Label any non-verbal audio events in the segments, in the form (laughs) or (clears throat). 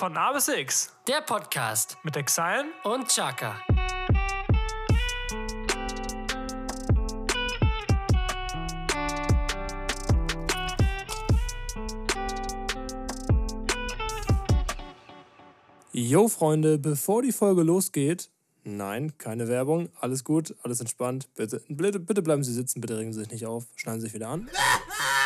Von A bis X Der Podcast mit Exile und Chaka. Yo, Freunde, bevor die Folge losgeht, nein, keine Werbung, alles gut, alles entspannt. Bitte, bitte, bitte bleiben Sie sitzen, bitte regen Sie sich nicht auf, schneiden Sie sich wieder an. (laughs)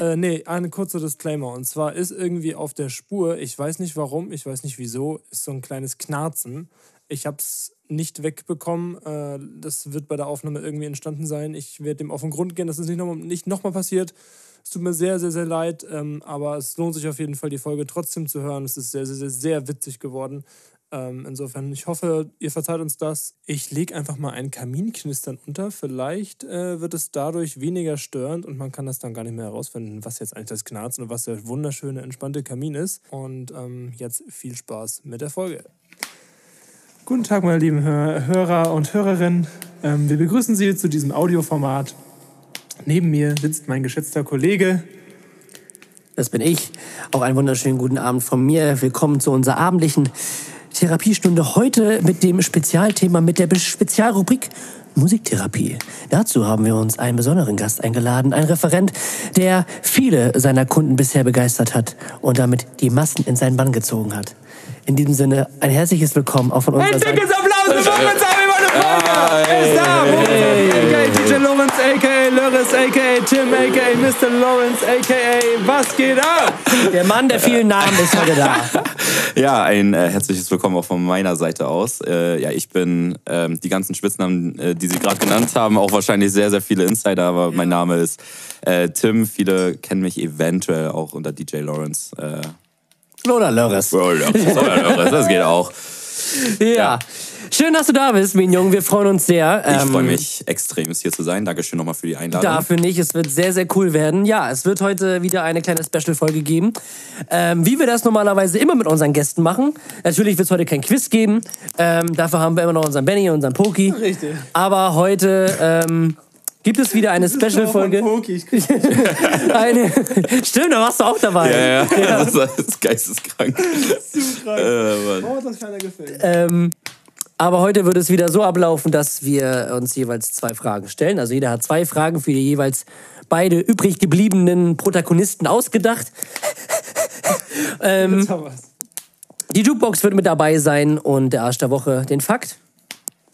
Äh, nee, ein kurzer Disclaimer. Und zwar ist irgendwie auf der Spur, ich weiß nicht warum, ich weiß nicht wieso, ist so ein kleines Knarzen. Ich habe es nicht wegbekommen. Äh, das wird bei der Aufnahme irgendwie entstanden sein. Ich werde dem auf den Grund gehen, dass es nicht nochmal nicht noch passiert. Es tut mir sehr, sehr, sehr leid, ähm, aber es lohnt sich auf jeden Fall, die Folge trotzdem zu hören. Es ist sehr, sehr, sehr, sehr witzig geworden. Ähm, insofern, ich hoffe, ihr verzeiht uns das. Ich lege einfach mal ein Kaminknistern unter. Vielleicht äh, wird es dadurch weniger störend und man kann das dann gar nicht mehr herausfinden, was jetzt eigentlich das Knarzen und was der wunderschöne, entspannte Kamin ist. Und ähm, jetzt viel Spaß mit der Folge. Guten Tag, meine lieben Hör Hörer und Hörerinnen. Ähm, wir begrüßen Sie zu diesem Audioformat. Neben mir sitzt mein geschätzter Kollege. Das bin ich. Auch einen wunderschönen guten Abend von mir. Willkommen zu unserer abendlichen Therapiestunde. Heute mit dem Spezialthema, mit der Spezialrubrik Musiktherapie. Dazu haben wir uns einen besonderen Gast eingeladen, einen Referent, der viele seiner Kunden bisher begeistert hat und damit die Massen in seinen Bann gezogen hat. In diesem Sinne ein herzliches Willkommen auch von unserer Seite. Applaus für Moritz Er ist da! Moritz a.k.a. DJ Lawrence a.k.a. Lörres a.k.a. Tim a.k.a. Mr. Lawrence a.k.a. Was geht ab? Der Mann der vielen Namen ist heute da. (laughs) Ja, ein äh, herzliches Willkommen auch von meiner Seite aus. Äh, ja, ich bin ähm, die ganzen Spitznamen, äh, die Sie gerade genannt haben, auch wahrscheinlich sehr, sehr viele Insider, aber mein Name ist äh, Tim. Viele kennen mich eventuell auch unter DJ Lawrence. Oder Lörres. oh, Lawrence, das geht auch. Ja. Schön, dass du da bist, Mignon. Wir freuen uns sehr. Ich Ähm, freue mich extrem, hier zu sein. Dankeschön nochmal für die Einladung. Dafür nicht. Es wird sehr, sehr cool werden. Ja, es wird heute wieder eine kleine Special-Folge geben. Ähm, wie wir das normalerweise immer mit unseren Gästen machen. Natürlich wird es heute kein Quiz geben. Ähm, dafür haben wir immer noch unseren Benny und unseren Poki. Richtig. Aber heute ähm, gibt es wieder eine Special-Folge. Poki, ich (laughs) krieg Eine Stimmt, da warst du auch dabei. Ja, ja, das ist geisteskrank. Äh, Mann. Oh, das keiner gefällt. Ähm, aber heute wird es wieder so ablaufen, dass wir uns jeweils zwei Fragen stellen. Also jeder hat zwei Fragen für die jeweils beide übrig gebliebenen Protagonisten ausgedacht. ähm, die Jukebox wird mit dabei sein und der Arsch der Woche den Fakt.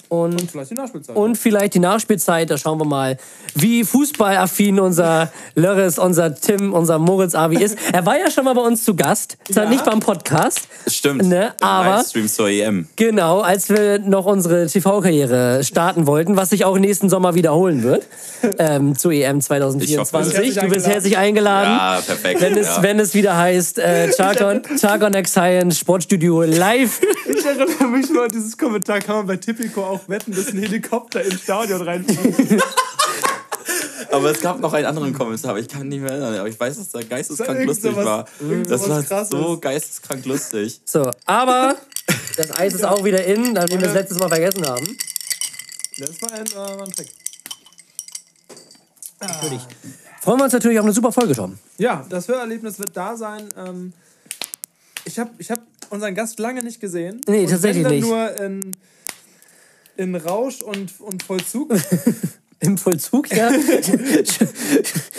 Und, Vielleicht die Nachspielzeit. und vielleicht die Nachspielzeit, da schauen wir mal, wie fußballaffin unser Lörres, unser Tim, unser Moritz Avi ist. Er war ja schon mal bei uns zu Gast, zwar Ja. nicht beim Podcast, Stimmt. Ne, aber- Livestream zur EM. Genau, als wir noch unsere TV-Karriere starten wollten, was sich auch nächsten Sommer wiederholen wird, ähm, zur EM Ich 2024. hoffe, du bist herzlich eingeladen. Ja, perfekt. Wenn es, ja. wenn es wieder heißt, äh, Chargon, Chargon X Science Sportstudio live. Ich erinnere mich nur an dieses Kommentar, kann man bei Tipico auch wetten, dass ein Helikopter ins Stadion reinfliegt. Aber es gab noch einen anderen Kommentar, aber ich kann nicht mehr erinnern. Aber ich weiß, dass der geisteskrank irgend lustig war. Das war Krasses. so geisteskrank lustig. So, aber (laughs) das Eis ist auch wieder in, nachdem wir es letztes Mal vergessen haben. Das war ein, äh, war ein Trick. Natürlich. Freuen wir uns natürlich auf eine super Folge, Tom. Ja, das Hörerlebnis wird da sein. Ähm, ich habe ich hab unseren Gast lange nicht gesehen. Nee, tatsächlich nicht. nur in, in Rausch und, und Vollzug. (laughs) Im Vollzug, ja. (laughs)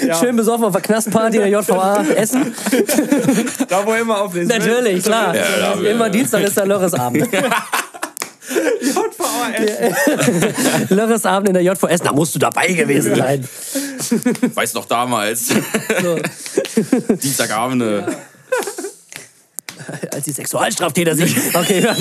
Ja. Schön besoffen auf der Knastparty in der JVA Essen. da, wo er immer auflesen will. Natürlich, klar. Ja, da Immer Dienstag ist der Lörresabend. (laughs) JVA Essen. Lörresabend in der JVS, da musst du dabei gewesen sein. Weiß noch damals. So, Dienstagabende. als die Sexualstraftäter sich. Okay, dann.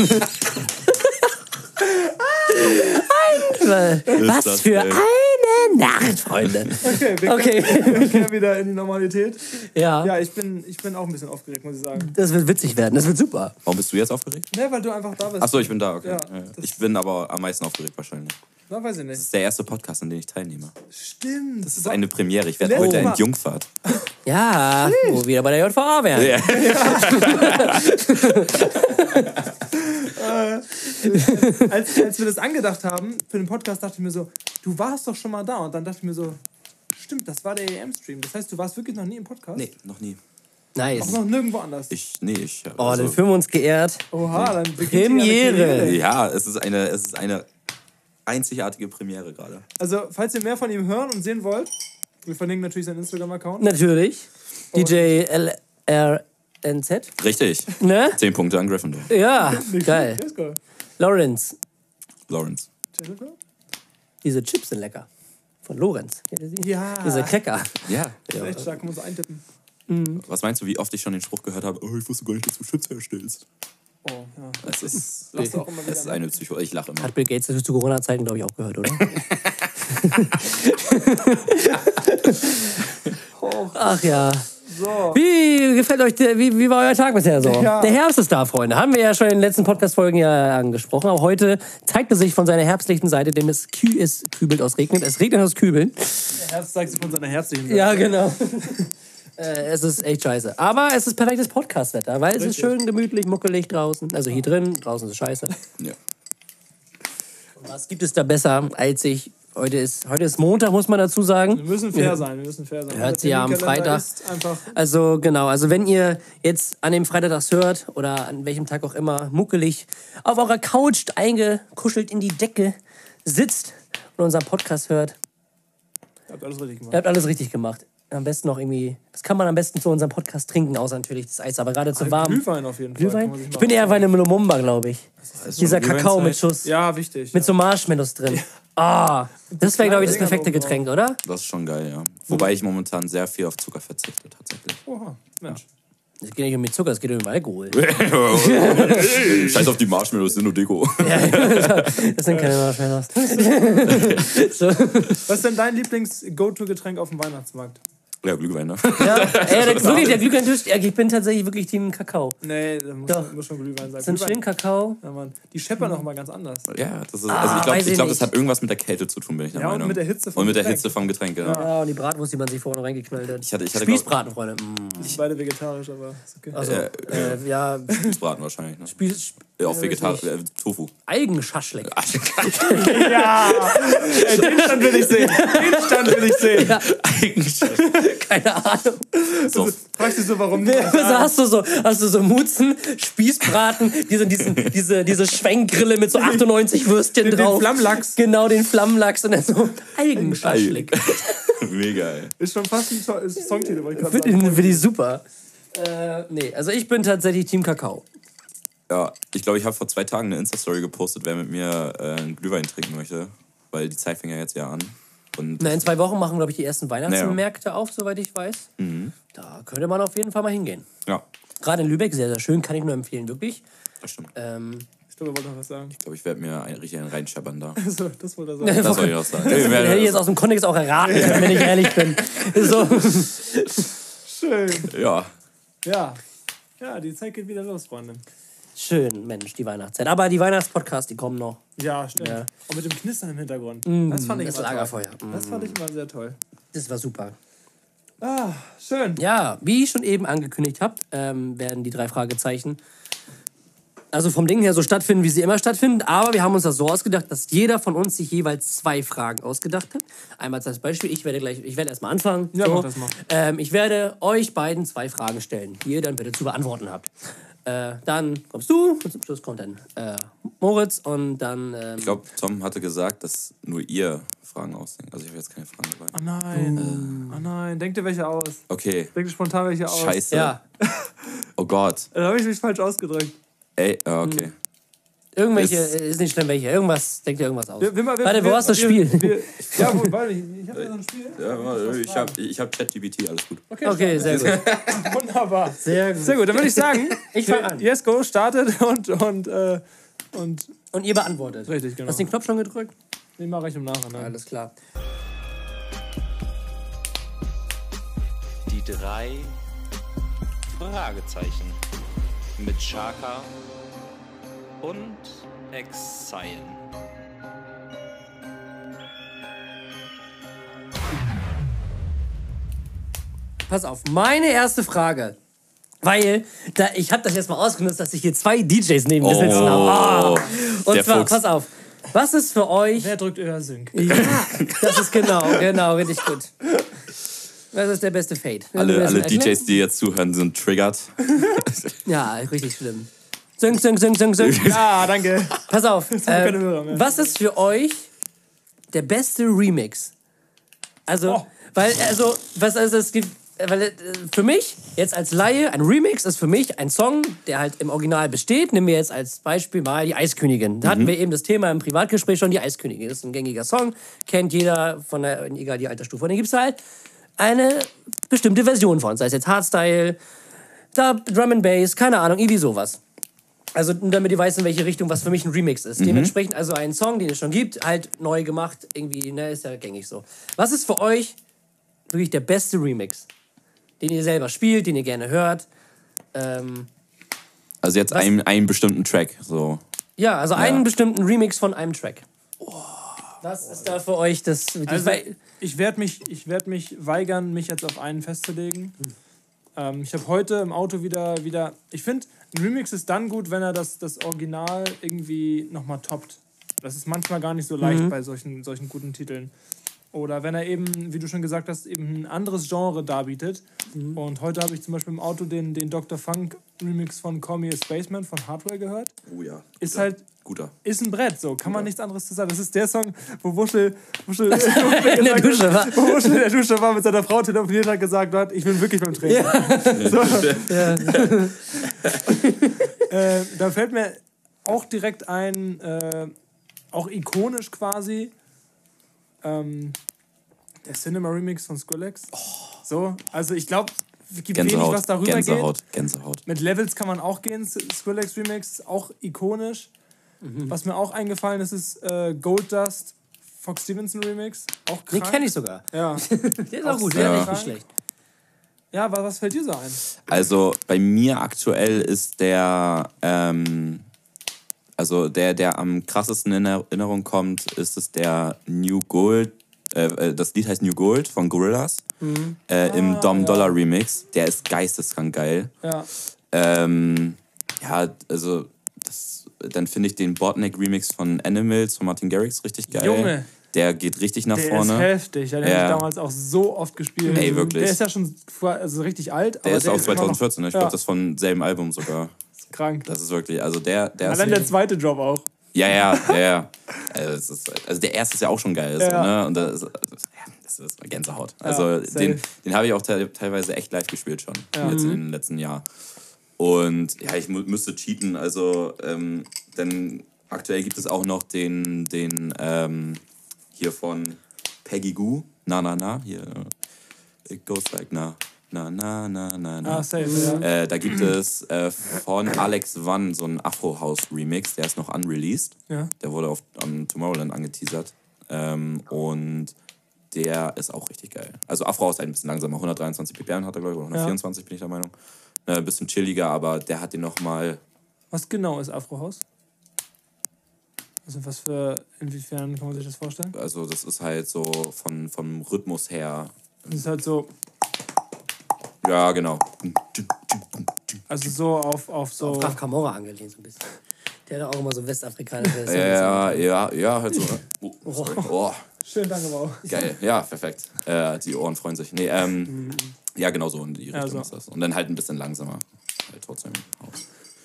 Ein, was das für denn? eine Nacht, Freunde. Okay, wir Okay. (laughs) können wieder in die Normalität. Ja, Ja, ich bin, ich bin auch ein bisschen aufgeregt, muss ich sagen. das wird witzig werden. Das wird super. Warum bist du jetzt aufgeregt? Ne, weil du einfach da bist. Achso, ich bin da, okay. Ja, Ja, das- Ich bin aber am meisten aufgeregt wahrscheinlich. Na, weiß ich Das nicht. ist der erste Podcast, an dem ich teilnehme. Stimmt. Das ist eine Premiere. Ich werde heute Mal- entjungfert. (laughs) Ja, wo wir wieder bei der JVA wären. Ja. (laughs) als, als wir das angedacht haben für den Podcast, dachte ich mir so, du warst doch schon mal da. Und dann dachte ich mir so, stimmt, das war der EM-Stream. Das heißt, du warst wirklich noch nie im Podcast? Nee, noch nie. Nice. Noch nirgendwo anders. Ich, nee, ich. Oh, also- dann fühlen wir uns geehrt. Oha, dann beginnt Premiere. Ja, es ist eine, es ist eine einzigartige Premiere gerade. Also, falls ihr mehr von ihm hören und sehen wollt, wir verlinken natürlich seinen Instagram-Account. Natürlich. DJ LRNZ. Richtig. Ne? Zehn Punkte an Gryffindor. Ja, geil. Lawrence. Lawrence. Jennifer? Diese Chips sind lecker. Von Lorenz. Kennt ihr sie? Ja. Diese Cracker. Ja. Das ist echt stark, kann man so eintippen. Was meinst du, wie oft ich schon den Spruch gehört habe, oh, ich wusste gar nicht, dass du Chips herstellst? Oh, ja. Das ist, auch immer das ist ne? eine Psycho. Ich lache immer. Hat Bill Gates zu Corona-Zeiten, glaube ich, auch gehört, oder? (laughs) (laughs) Ach ja. So. Wie gefällt euch wie, wie war euer Tag bisher so? Ja. Der Herbst ist da, Freunde. Haben wir ja schon in den letzten Podcast-Folgen ja angesprochen. Aber heute zeigt es sich von seiner herbstlichen Seite, denn es, kü es kübelt aus Regnen. Es regnet aus Kübeln. Der Herbst zeigt sich von seiner herzlichen Seite. Ja, genau. (laughs) äh, es ist echt scheiße. Aber es ist perfektes Podcast-Wetter, weil es ist schön gemütlich, muckelig draußen. Also hier drin, draußen ist es scheiße. Ja. Was gibt es da besser, als ich. Heute ist, heute ist Montag, muss man dazu sagen. Wir müssen fair sein, wir müssen fair sein. Hört sie ja am Freitag. Also genau, also wenn ihr jetzt an dem Freitag das hört oder an welchem Tag auch immer muckelig auf eurer Couch eingekuschelt in die Decke sitzt und unseren Podcast hört, Ihr habt alles richtig gemacht. ihr habt alles richtig gemacht. Am besten noch irgendwie, das kann man am besten zu unserem Podcast trinken, außer natürlich das Eis, aber gerade zu warm. Glühwein auf jeden Fall. Glühwein? Ich bin eher bei einem Lumumba, glaube ich. Ist Dieser Kakao mit? Schuss. Ja, wichtig. Mit so Marshmallows drin. Ah, das wäre, glaube ich, das perfekte. Getränk, oder? Das ist schon geil, ja. Wobei ich momentan sehr viel auf Zucker verzichte, tatsächlich. Oha, Mensch. Es geht nicht um mit Zucker, es geht um Alkohol. (laughs) Scheiß auf die Marshmallows, sind nur Deko. (laughs) Das sind keine Marshmallows. (laughs) so. Was ist denn dein Lieblings-Go-To-Getränk auf dem Weihnachtsmarkt? Ja, Glühwein, ne? Ja, (laughs) ey, der, wirklich, der Glühwein-Tisch, ich bin tatsächlich wirklich Team Kakao. Nee, da muss, Doch. muss schon Glühwein sein. Glühwein. schönen Kakao. Ja, Mann. Die scheppern auch mal ganz anders. Ja, das ist, Ah, also ich glaube, weiß ich ich glaub, das hat irgendwas mit der Kälte zu tun, bin ich der Ja, und Meinung. mit der Hitze vom Und mit der Getränk. Hitze vom Getränk, ja. Ja, und die Bratwurst, die man sich vorne reingeknallt hat. Ich hatte, ich hatte glaub, Spießbraten, Freunde. Mm. Sind beide vegetarisch, aber ist okay. Also, Äh, äh, ja, (laughs) Spießbraten wahrscheinlich, ne? Spieß, Ja, auf Vegetarisch, äh, Tofu. Algenschaschlik. (laughs) Ja! Den Stand will ich sehen. Den Stand will ich sehen. Eigentlich. Keine Ahnung. So, Fragst du so, warum Also hast du so, hast du so Mutzen, Spießbraten, diese, diesen, diese, diese Schwenkgrille mit so 98 Würstchen Den- den drauf. Flammlachs. Genau, den Flammlachs und dann so Algenschaschlik. (laughs) mega, ey. Ist schon fast ein Songtitel, wollte ich gerade Finde sagen. find ich super. Äh, nee, also ich bin tatsächlich Team Kakao. Ja, ich glaube, ich habe vor zwei Tagen eine Insta-Story gepostet, wer mit mir äh, einen Glühwein trinken möchte. Weil die Zeit fängt ja jetzt ja an. Und Na, in zwei Wochen machen, glaube ich, die ersten Weihnachtsmärkte auf, soweit ich weiß. Mhm. Da könnte man auf jeden Fall mal hingehen. ja, Gerade in Lübeck, sehr, sehr schön, kann ich nur empfehlen, wirklich. das stimmt. Ähm, Ich glaube, er wollte noch was sagen. Ich glaube, ich werde mir ein, richtig einen reinscheppern da. (laughs) So, das wollte er (laughs) sagen. Das soll ich auch sagen. das hätte ich jetzt aus dem Kontext auch erraten, wenn ich ehrlich bin. (laughs) So. Schön. ja, Ja. Ja, die Zeit geht wieder los, Freunde. Schön, Mensch, die Weihnachtszeit. Aber die Weihnachtspodcasts, die kommen noch. Ja, stimmt. Ja. Und mit dem Knistern im Hintergrund. das fand ich das immer Lagerfeuer. Toll. Das fand ich immer sehr toll. Das war super. Ah, schön. Ja, wie ich schon eben angekündigt habt, ähm, werden die drei Fragezeichen also vom Ding her so stattfinden, wie sie immer stattfinden. Aber wir haben uns das so ausgedacht, dass jeder von uns sich jeweils zwei Fragen ausgedacht hat. Einmal als Beispiel, ich werde gleich, ich werde erstmal anfangen. Ja, so. mach das mal. Ähm, ich werde euch beiden zwei Fragen stellen, die ihr dann bitte zu beantworten habt. Äh, dann kommst du und zum Schluss kommt dann äh, Moritz und dann. Ähm, ich glaube, Tom hatte gesagt, dass nur ihr Fragen ausdenkt. Also ich habe jetzt keine Fragen dabei. Oh nein. Oh nein. Denk dir welche aus. Okay, Denk dir spontan welche aus. scheiße. ja, Oh Gott. (laughs) Da habe ich mich falsch ausgedrückt. Ey, ah, okay. Irgendwelche, Ist- ist nicht schlimm welche. Irgendwas, denkt ihr irgendwas aus. Wir- wir- wir- Warte, wo wir- hast du das Spiel? wir- Ja, wo, warte, ich, habe ja so ein Spiel. Ja, ich habe ich hab ChatGPT, alles gut. Okay, sehr gut. (laughs) Wunderbar. Sehr gut. Sehr gut, dann würde ich sagen, (laughs) Ich fang an. Yes, go, startet und, und, äh, und Und ihr beantwortet. richtig, genau. Hast du den Knopf schon gedrückt? Den mache ich im Nachhinein. Alles klar. Die drei Fragezeichen mit Chaka und Exile. Pass auf, meine erste Frage. Weil da, ich habe das jetzt mal ausgenutzt, dass ich hier zwei DJs neben mir sitzen habe. Ah. Und der zwar, Fuchs. pass auf, was ist für euch. Wer drückt euer Sync? Ja, das ist genau, genau, richtig gut. Das ist der beste Fade. Alle, alle DJs, die jetzt zuhören, sind triggert. Ja, richtig schlimm. Sing, sing, sing, sing, sing. (laughs) Ja, danke. Pass auf. (laughs) Äh, mehr. was ist für euch der beste Remix? Also, Oh. weil, also, was also es gibt. Weil äh, für mich, jetzt als Laie, ein Remix ist für mich ein Song, der halt im Original besteht. Nehmen wir jetzt als Beispiel mal die Eiskönigin. Da hatten wir eben das Thema im Privatgespräch schon, die Eiskönigin. Das ist ein gängiger Song, kennt jeder von der, egal die Altersstufe. Und dann gibt es halt eine bestimmte Version von, sei es jetzt Hardstyle, Dub, Drum and Bass, keine Ahnung, irgendwie sowas. Also damit ihr weißt, in welche Richtung was für mich ein Remix ist. Dementsprechend also ein Song, den es schon gibt, halt neu gemacht, irgendwie, ne, ist ja gängig so. Was ist für euch wirklich der beste Remix? Den ihr selber spielt, den ihr gerne hört? Ähm, Also jetzt einen, einen bestimmten Track. So. ja, also einen bestimmten Remix von einem Track. Was ist da für euch das? Also, ich werde mich, ich werd mich weigern, mich jetzt auf einen festzulegen. Ähm, ich habe heute im Auto wieder, wieder ich finde, ein Remix ist dann gut, wenn er das, das Original irgendwie nochmal toppt. Das ist manchmal gar nicht so leicht bei solchen, solchen guten Titeln. Oder wenn er eben, wie du schon gesagt hast, eben ein anderes Genre darbietet. Und heute habe ich zum Beispiel im Auto den, den Dr. Funk Remix von Call Me a Spaceman von Hardware gehört. Oh ja. Ist halt Guter. ist ein Brett, so kann man nichts anderes zu sagen. Das ist der Song, wo Wuschel, Wuschel (laughs) in der Dusche war. wo Wuschel in der Dusche war, mit seiner Frau telefoniert hat, gesagt hat, ich bin wirklich beim Training. (laughs) So. (laughs) äh, da fällt mir auch direkt ein, äh, auch ikonisch quasi, ähm, der Cinema Remix von Skrillex. So, also ich glaube, es gibt wenig, Gänsehaut. was darüber geht. Gänsehaut. Gänsehaut. Mit Levels kann man auch gehen. Skrillex Remix, auch ikonisch. Mhm. Was mir auch eingefallen ist, ist äh, Gold Dust, Fox Stevenson Remix. Auch Den krank. kenne ich sogar. Ja. (laughs) Der ist auch gut, sehr der ist nicht schlecht. ja, was, was fällt dir so ein? Also bei mir aktuell ist der, ähm, also der, der am krassesten in Erinnerung kommt, ist es der New Gold. Äh, äh, das Lied heißt New Gold von Gorillaz äh, im Dom Dollar Remix. Der ist geisteskrank geil. Ja. Ähm, ja, also das, dann finde ich den Botneck Remix von Animals von Martin Garrix richtig geil. Junge. Der geht richtig nach Der vorne. ist heftig. Ja, den Ja. habe ich damals auch so oft gespielt. Ey, wirklich. Der ist ja schon vor- also richtig alt. der aber ist noch 2014, ne? ich ja. glaube, das ist von selben Album sogar. Krank. Das ist wirklich, also der, der Allein der zweite Job auch. Ja, ja, ja, ja. (laughs) Also, ist, also der erste ist ja auch schon geil. So, Ja. ne? Und das, ist- ja, das ist Gänsehaut. Also safe. den, den habe ich auch te teilweise echt live gespielt schon. Ja. Jetzt in den letzten Jahren. Und ja, ich müsste cheaten. Also, ähm, denn aktuell gibt es auch noch den, den ähm, hier von Peggy Goo. Na, na, na. Hier. It goes like na. Na, na, na, na, na. Ah, safe, ja. Äh, da gibt es äh, von Alex Wann so einen Afro-House-Remix, der ist noch unreleased. Ja. Der wurde auf am Tomorrowland angeteasert. Ähm, und der ist auch richtig geil. Also Afro ist ein bisschen langsamer. 123 ppm hat er, glaube ich, oder 124 bin ich der Meinung. Äh, ein bisschen chilliger, aber der hat den nochmal. Was genau ist Afrohaus? Also was für, inwiefern kann man sich das vorstellen? Also, das ist halt so von, vom Rhythmus her. Das ist halt so, Ja, genau. also so auf, auf so. Auf Raf Kamora angelehnt so ein bisschen. Der hat auch immer so westafrikanische Ja, ja, ja, halt so. Oh, sorry. oh. Schön, danke, Bau. Geil, ja, perfekt. Äh, die Ohren freuen sich. Nee, ähm, ja, genau so in die Richtung so. ist das. Und dann halt ein bisschen langsamer. Halt trotzdem.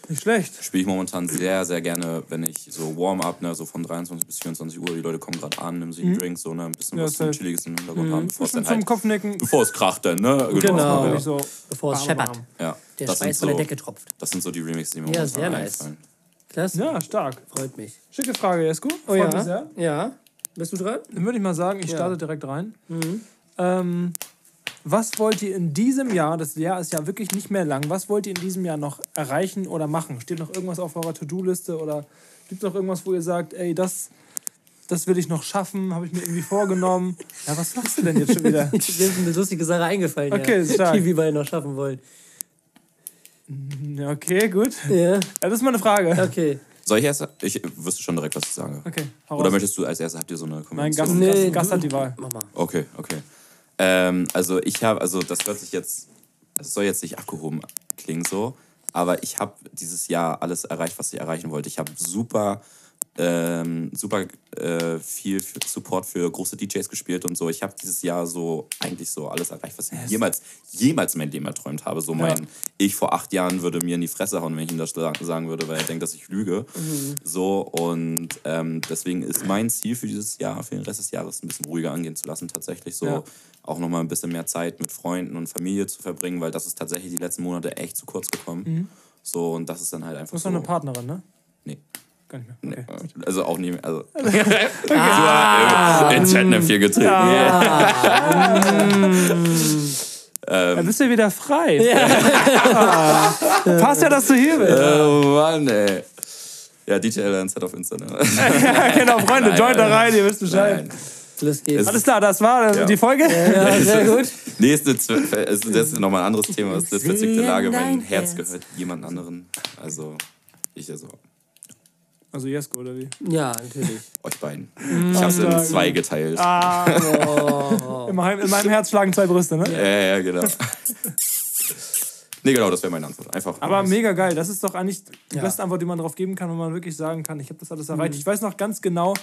Nicht schlecht. Spiele ich momentan sehr, sehr gerne, wenn ich so Warm-up, ne, so von 23 bis 24 Uhr, die Leute kommen gerade an, nehmen sich einen Drink, so, ne, ein bisschen Ja, was zum safe. Chilliges im Hintergrund haben, bevor es dann zum halt, Kopfnicken. bevor es kracht dann, ne? Genau. Ich so Bevor es scheppert. ja. Der das sind Schweiß von der so, Decke tropft. das sind so die Remixes, die mir Ja, momentan sehr nice. einfallen. Klasse. Ja, stark. Freut mich. Schicke Frage, Jesko. Oh Freut ja. mich sehr. Ja. Bist du dran? Dann würde ich mal sagen, ich Ja. starte direkt rein. Mhm. Ähm, was wollt ihr in diesem Jahr, das Jahr ist ja wirklich nicht mehr lang, was wollt ihr in diesem Jahr noch erreichen oder machen? Steht noch irgendwas auf eurer To-Do-Liste oder gibt es noch irgendwas, wo ihr sagt, ey, das, das will ich noch schaffen, habe ich mir irgendwie vorgenommen? Ja, was machst du denn jetzt schon wieder? (laughs) Mir ist eine lustige Sache eingefallen, Okay, ja. stark. die wir beide noch schaffen wollen. Okay, gut. Ja, Ja, das ist mal eine Frage. okay. Soll ich erst? Ich wüsste schon direkt, was ich sage. Okay, hau Oder raus. möchtest du als erstes, habt ihr so eine Nein, Konvention? Gast, Nee, Gast, Gast hat die Wahl. Mach mal. Okay, okay. Ähm, also ich habe, also das hört sich jetzt, das soll jetzt nicht abgehoben klingen so, aber ich habe dieses Jahr alles erreicht, was ich erreichen wollte. Ich habe super ähm, super äh, viel für Support für große DJs gespielt und so. Ich habe dieses Jahr so eigentlich so alles erreicht, was ich jemals, jemals in meinem Leben erträumt habe. So mein Ich vor acht Jahren würde mir in die Fresse hauen, wenn ich ihm das sa- sagen würde, weil er denkt, dass ich lüge. So und ähm, deswegen ist mein Ziel für dieses Jahr, für den Rest des Jahres, ein bisschen ruhiger angehen zu lassen. Tatsächlich so Ja. auch nochmal ein bisschen mehr Zeit mit Freunden und Familie zu verbringen, weil das ist tatsächlich die letzten Monate echt zu kurz gekommen. So und das ist dann halt einfach Du hast so. eine Partnerin, ne? Nee. Gar nicht mehr. Nee, Okay. Also auch nie mehr. Also. (laughs) (laughs) ah, in Fettnäpfchen getreten. (laughs) Dann bist du wieder frei. Passt ja, dass du hier bist. Oh Mann, ey. Ja, DJ Lance hat auf Insta. Ne? Ja, genau, Freunde, Nein, joint da rein, ihr wisst Bescheid. Nein. Alles klar, das war äh, Ja. die Folge. Ja, sehr gut. Nee, ist eine, ist, das ist nochmal ein anderes Thema. Das ist eine verzwickte Lage. Mein Herz Herz. gehört jemand anderen. Also, ich also, Also Jesko, oder wie? Ja, natürlich. (laughs) euch beiden. Ich hab's in Aussage. zwei geteilt. Ah, in, meinem, in meinem Herz schlagen zwei Brüste, ne? Ja, ja, ja, genau. (laughs) nee, genau, das wäre meine Antwort. Einfach. Aber mega geil. Das ist doch eigentlich die beste Antwort, die man darauf geben kann, wenn man wirklich sagen kann, ich habe das alles erreicht. Ich weiß noch ganz genau,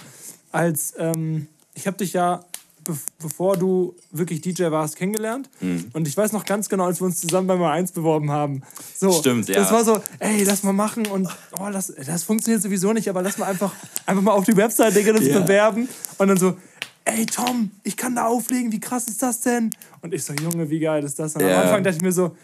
als ähm, ich habe dich ja, bev bevor du wirklich DJ warst, kennengelernt. Und ich weiß noch ganz genau, als wir uns zusammen beim A1 beworben haben. So, Stimmt, ja. Das war so, ey, lass mal machen und oh, das, das funktioniert sowieso nicht, aber lass mal einfach, einfach mal auf die Website Digga, das Ja. bewerben. Und dann so, ey Tom, ich kann da auflegen, wie krass ist das denn? Und ich so, Junge, wie geil ist das? Und Ja. am Anfang dachte ich mir so,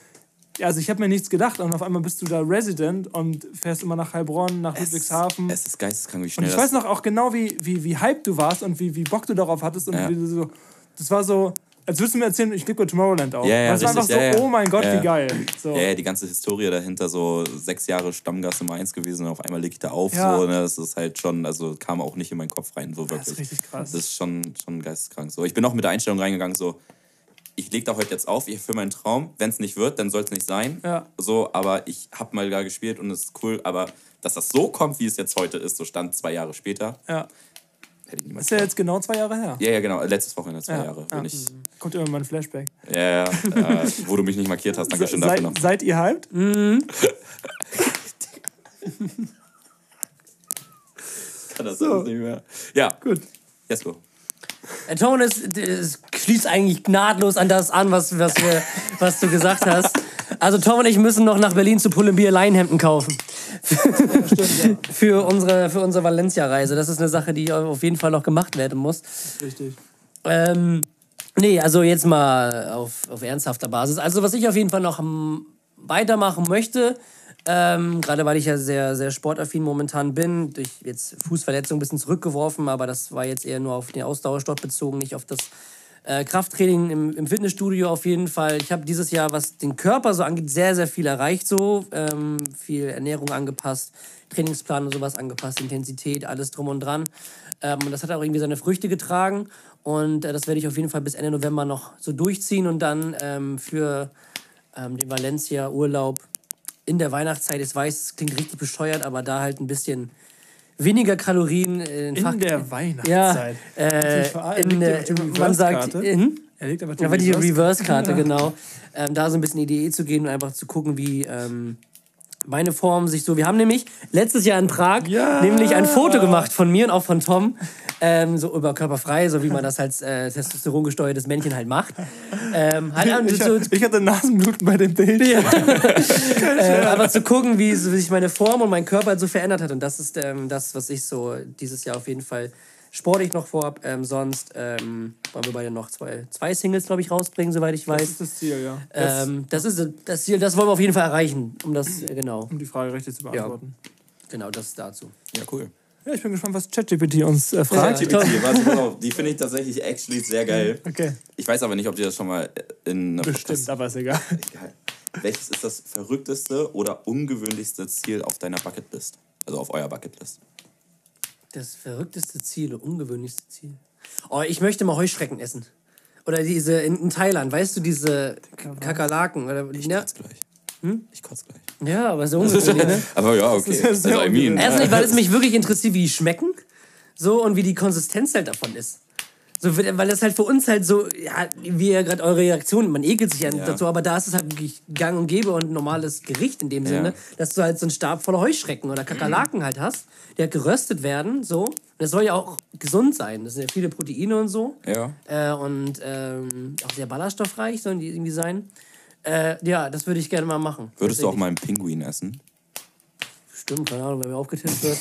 also ich habe mir nichts gedacht und auf einmal bist du da Resident und fährst immer nach Heilbronn, nach Ludwigshafen. Es ist geisteskrank, wie und schnell ich das weiß noch auch genau, wie, wie, wie hyped du warst und wie, wie Bock du darauf hattest. Und Ja. wie du so, das war so, als würdest du mir erzählen, ich lebe Tomorrowland auch. Ja, ja, Und es war einfach so, ja, oh mein Gott, wie geil. So. Ja, ja, die ganze Historie dahinter, so sechs Jahre Stammgast im 1 gewesen und auf einmal leg ich da auf. Ja. So, ne, das ist halt schon, also kam auch nicht in meinen Kopf rein, so wirklich. ist richtig krass. Das ist schon, schon geisteskrank. So, ich bin auch mit der Einstellung reingegangen, so, ich leg da heute jetzt auf, ich erfülle meinen Traum. Wenn es nicht wird, dann soll es nicht sein. Ja. So, aber ich hab mal da gespielt und es ist cool. Aber dass das so kommt, wie es jetzt heute ist, so stand zwei Jahre später, Ja. hätte ich niemals. Ist ja jetzt genau zwei Jahre her. ja, ja, genau. Letztes Wochenende, zwei Ja, Jahre. ja. Ich, Kommt immer mal ein Flashback. ja, ja, äh, wo du mich nicht markiert hast. Dankeschön dafür Seid, noch. seid ihr hyped? (laughs) Kann das sonst nicht mehr. Ja, Gut. Jesko. Der Ton ist, es schließt eigentlich gnadlos an das an, was, was, wir, was du gesagt hast. Also Tom und ich müssen noch nach Berlin zu Pull&Bear Leinhemden kaufen. (laughs) für unsere, für unsere Valencia-Reise. Das ist eine Sache, die auf jeden Fall noch gemacht werden muss. Richtig. Ähm, nee, also jetzt mal auf, auf ernsthafter Basis. Also was ich auf jeden Fall noch weitermachen möchte, ähm, gerade weil ich ja sehr, sehr sportaffin momentan bin, durch jetzt Fußverletzung ein bisschen zurückgeworfen, aber das war jetzt eher nur auf den Ausdauersport bezogen, nicht auf das äh, Krafttraining im, im Fitnessstudio auf jeden Fall. Ich habe dieses Jahr, was den Körper so angeht, sehr, sehr viel erreicht so. Ähm, viel Ernährung angepasst, Trainingsplan und sowas angepasst, Intensität, alles drum und dran. Ähm, und das hat auch irgendwie seine Früchte getragen. Und äh, das werde ich auf jeden Fall bis Ende November noch so durchziehen und dann ähm, für ähm, den Valencia-Urlaub in der Weihnachtszeit. Ich weiß, es klingt richtig bescheuert, aber da halt ein bisschen weniger Kalorien äh, In Fach- der ja, Weihnachtszeit. äh, in, liegt äh, ja auf der man sagt, in, Er legt aber die aber die Reverse- Reverse-Karte, (laughs) genau. Ähm, da so ein bisschen in die Diät zu gehen und einfach zu gucken, wie ähm, meine Form sich so. Wir haben nämlich letztes Jahr in Prag Ja. nämlich ein Foto gemacht von mir und auch von Tom, ähm, so überkörperfrei, so wie man das als äh, testosterongesteuertes Männchen halt macht. Ähm, halt, Ich, so, ich hatte Nasenbluten bei dem Bild. (laughs) äh, aber zu gucken, wie, wie sich meine Form und mein Körper halt so verändert hat. Und das ist ähm, das, was ich so dieses Jahr auf jeden Fall sportlich noch vorhab. Ähm, sonst ähm, wollen wir beide noch zwei, zwei Singles, glaube ich, rausbringen, soweit ich Das weiß. ist das Ziel, ja. Jetzt, Ähm, das ist das Ziel, das wollen wir auf jeden Fall erreichen. Um das, äh, genau, um die Frage richtig zu beantworten. genau das dazu. Ja, cool. Ja, ich bin gespannt, was ChatGPT uns äh, fragt. Ja. ChatGPT, warte, pass auf, die finde ich tatsächlich actually sehr geil. (laughs) Okay, Ich weiß aber nicht, ob dir das schon mal in einer bestimmt, aber ist egal. (laughs) Egal. Welches ist das verrückteste oder ungewöhnlichste Ziel auf deiner Bucketlist? Also auf eurer Bucketlist. Das verrückteste Ziel, oder ungewöhnlichste Ziel. Oh, ich möchte mal Heuschrecken essen. Oder diese in, in Thailand, weißt du, diese K- Kakerlaken. Oder, Ich ja, kotze gleich. Ich kotze gleich. ja, aber so ungewöhnlich, ne? (laughs) Aber ja, okay. also, I mean, Erstens, weil es mich wirklich interessiert, wie die schmecken. So und wie die Konsistenz halt davon ist. So, weil das halt für uns halt so, ja, wie ja gerade eure Reaktion, man ekelt sich ja, Ja. dazu, aber da ist es halt wirklich gang und gäbe und ein normales Gericht in dem Sinne, dass du halt so einen Stab voller Heuschrecken oder Kakerlaken halt hast, die halt geröstet werden, so. Und das soll ja auch gesund sein. Das sind ja viele Proteine und so. Ja. Äh, und ähm, auch sehr ballaststoffreich sollen die irgendwie sein. Äh, ja, das würde ich gerne mal machen. Würdest du auch mal einen Pinguin essen? Stimmt, keine Ahnung, wenn mir aufgetippt wird.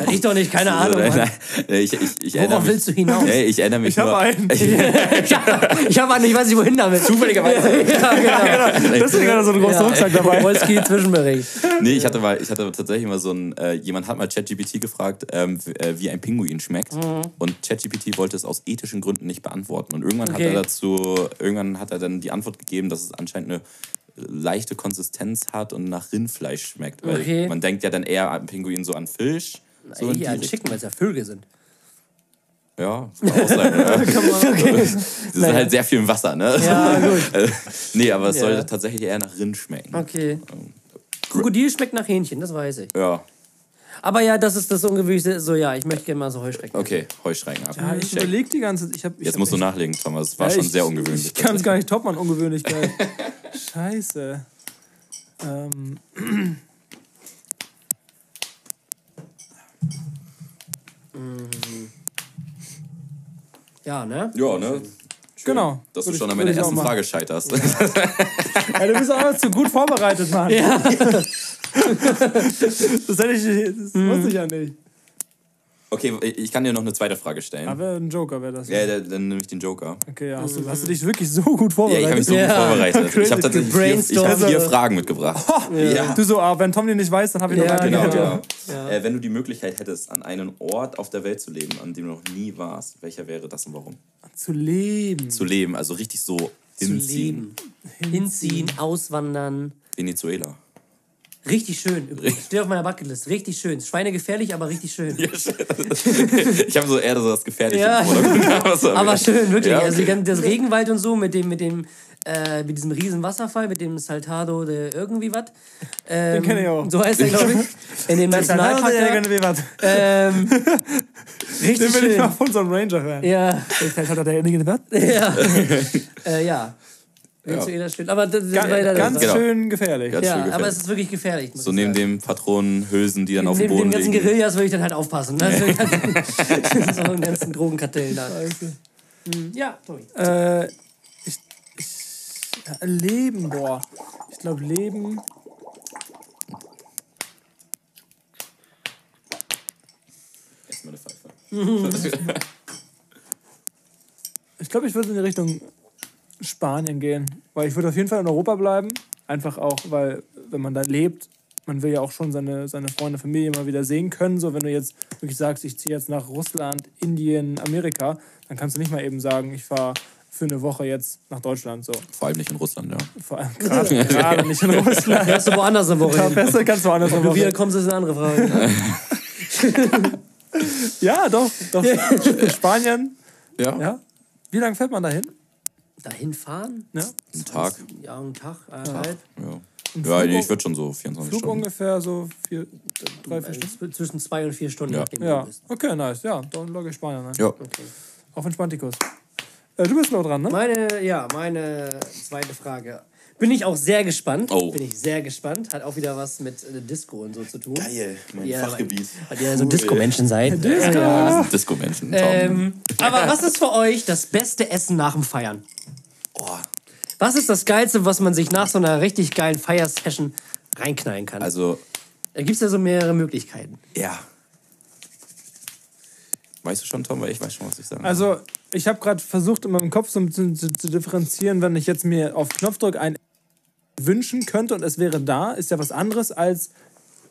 Ja, ich doch nicht, keine (laughs) Ahnung. Nein, Mann. nein, ich, ich, ich erinnere Worauf mich, willst du hinaus? Nee, ich erinnere mich Ich habe nur, einen. (laughs) ich habe einen, ich weiß nicht wohin damit. Zufälligerweise. (laughs) ja, genau. Deswegen hat er so einen großen Rucksack dabei. Wolski Zwischenbericht. Nee, ich hatte mal, ich hatte tatsächlich mal so ein, äh, jemand hat mal ChatGPT gefragt, ähm, äh, wie ein Pinguin schmeckt. Mhm. Und ChatGPT wollte es aus ethischen Gründen nicht beantworten. Und irgendwann Okay. hat er dazu, irgendwann hat er dann die Antwort gegeben, dass es anscheinend eine leichte Konsistenz hat und nach Rindfleisch schmeckt. Weil Okay. man denkt ja dann eher an Pinguin so an Fisch. So Hier, ein. Chicken, weil es ja Vögel sind. Ja, das kann auch sein. ja. (laughs) Die sind halt sehr viel im Wasser, ne? Ja, gut. Äh, (laughs) nee, aber es Ja. sollte tatsächlich eher nach Rind schmecken. Okay. Krokodil schmeckt nach Hähnchen, das weiß ich. Ja, Aber ja, das ist das Ungewöhnliche. So, ja, ich möchte gerne mal so Heuschrecken. okay, Heuschrecken ab. Ja, ich Check. überlege die ganze Zeit. Ich hab, ich Jetzt musst du nachlegen, Thomas. Es war Ja, schon ich- sehr ungewöhnlich. Ich kann es gar nicht toppen an Ungewöhnlichkeit. (laughs) Scheiße. Ähm, (clears throat) Ja, ne? Ja, ne? genau. Dass du schon an meiner auch ersten. Frage scheiterst. Ja, du bist aber zu gut vorbereitet, Mann. Ja. (laughs) Das hätte ich, das Mhm. wusste ich ja nicht. Okay, ich kann dir noch eine zweite Frage stellen. Aber ein Joker wäre das. Ja, dann, dann nehme ich den Joker. Okay, ja. Hast du, hast du dich wirklich so gut vorbereitet? Ja, ich habe mich so Ja. gut vorbereitet. Ich habe tatsächlich vier, ich hab vier Fragen mitgebracht. Ja. Du so, ah, wenn Tom den nicht weiß, dann habe ich Ja, noch einen. Genau, Ja. genau. Äh, wenn du die Möglichkeit hättest, an einen Ort auf der Welt zu leben, an dem du noch nie warst, welcher wäre das und warum? Zu leben. Zu leben, also richtig so Zu hinziehen. leben. Hinziehen, auswandern. Venezuela. Richtig schön. Übrigens. Steht auf meiner Bucketlist. Richtig schön. Schweinegefährlich, aber richtig schön. (laughs) Ich habe so eher so das Gefährliche Ja. (laughs) Aber schön, wirklich. Ja, Also okay. ganze- das Regenwald und so mit dem, mit dem, äh, mit diesem riesen Wasserfall, mit dem Saltado de irgendwie was. Ähm, kenn ich auch. So heißt er, glaube ich. In dem Nationalpark. da. Ähm, richtig Den will ich schön. mal von so einem Ranger hören. Ja, Vielleicht hat er der Ende was? ja. (laughs) äh, ja. Venezuela ist schön. Aber das, das Ganz, ja ganz Genau. schön gefährlich. Ganz schön Ja, gefährlich. aber es ist wirklich gefährlich. So neben sagen. den Patronenhülsen, die dann auf dem Neben den Boden ganzen liegen. Guerillas würde ich dann halt aufpassen. Ne? so (laughs) einen ganzen Drogenkartellen da. Hm, Ja, Tobi. Äh, ich, ich, ja, Leben, boah. Ich glaube, Leben. Erstmal eine Pfeife. (laughs) Ich glaube, ich würde in die Richtung Spanien gehen. Weil ich würde auf jeden Fall in Europa bleiben. Einfach auch, weil, wenn man da lebt, man will ja auch schon seine, seine Freunde, Familie mal wieder sehen können. So, wenn du jetzt wirklich sagst, ich ziehe jetzt nach Russland, Indien, Amerika, dann kannst du nicht mal eben sagen, ich fahre für eine Woche jetzt nach Deutschland. So. Vor allem nicht in Russland, ja. Vor allem gerade, (laughs) gerade nicht in Russland. Fährst du woanders eine Woche Ja, hin? besser kannst du anders Ob eine du Woche. wiederkommst, ist eine andere Frage. (laughs) Ja, doch, doch. (laughs) Spanien. Ja? Ja. Wie lange fährt man dahin? Dahin fahren? Ja. Ein Tag. Ja, einen Tag, eineinhalb. Ja, Ein ja Flug- nee, ich würde schon so 24 Flug Stunden. ungefähr so vier, drei, vier Stunden. Also Zwischen zwei und vier Stunden, Ja. Ja, okay, nice. Ja, dann logge ich Spanien ein. Ja. Auf Entspantikus. Äh, du bist noch dran, ne? Meine, ja, meine zweite Frage. Bin ich auch sehr gespannt. Oh. Bin ich sehr gespannt. Hat auch wieder was mit äh, Disco und so zu tun. Geil, mein Ja, Fachgebiet. Weil ihr ja so Disco-Menschen seid. Ja. Disco-Menschen. Tom. Ähm, aber was ist für euch das beste Essen nach dem Feiern? Oh, Was ist das Geilste, was man sich nach so einer richtig geilen Feier-Session reinknallen kann? also, da gibt es ja so mehrere Möglichkeiten. ja. Weißt du schon, Tom? Weil ich weiß schon, was ich sagen Also, ich habe gerade versucht, in meinem Kopf so ein bisschen zu, zu differenzieren, wenn ich jetzt mir auf Knopfdruck ein wünschen könnte und es wäre da, ist ja was anderes als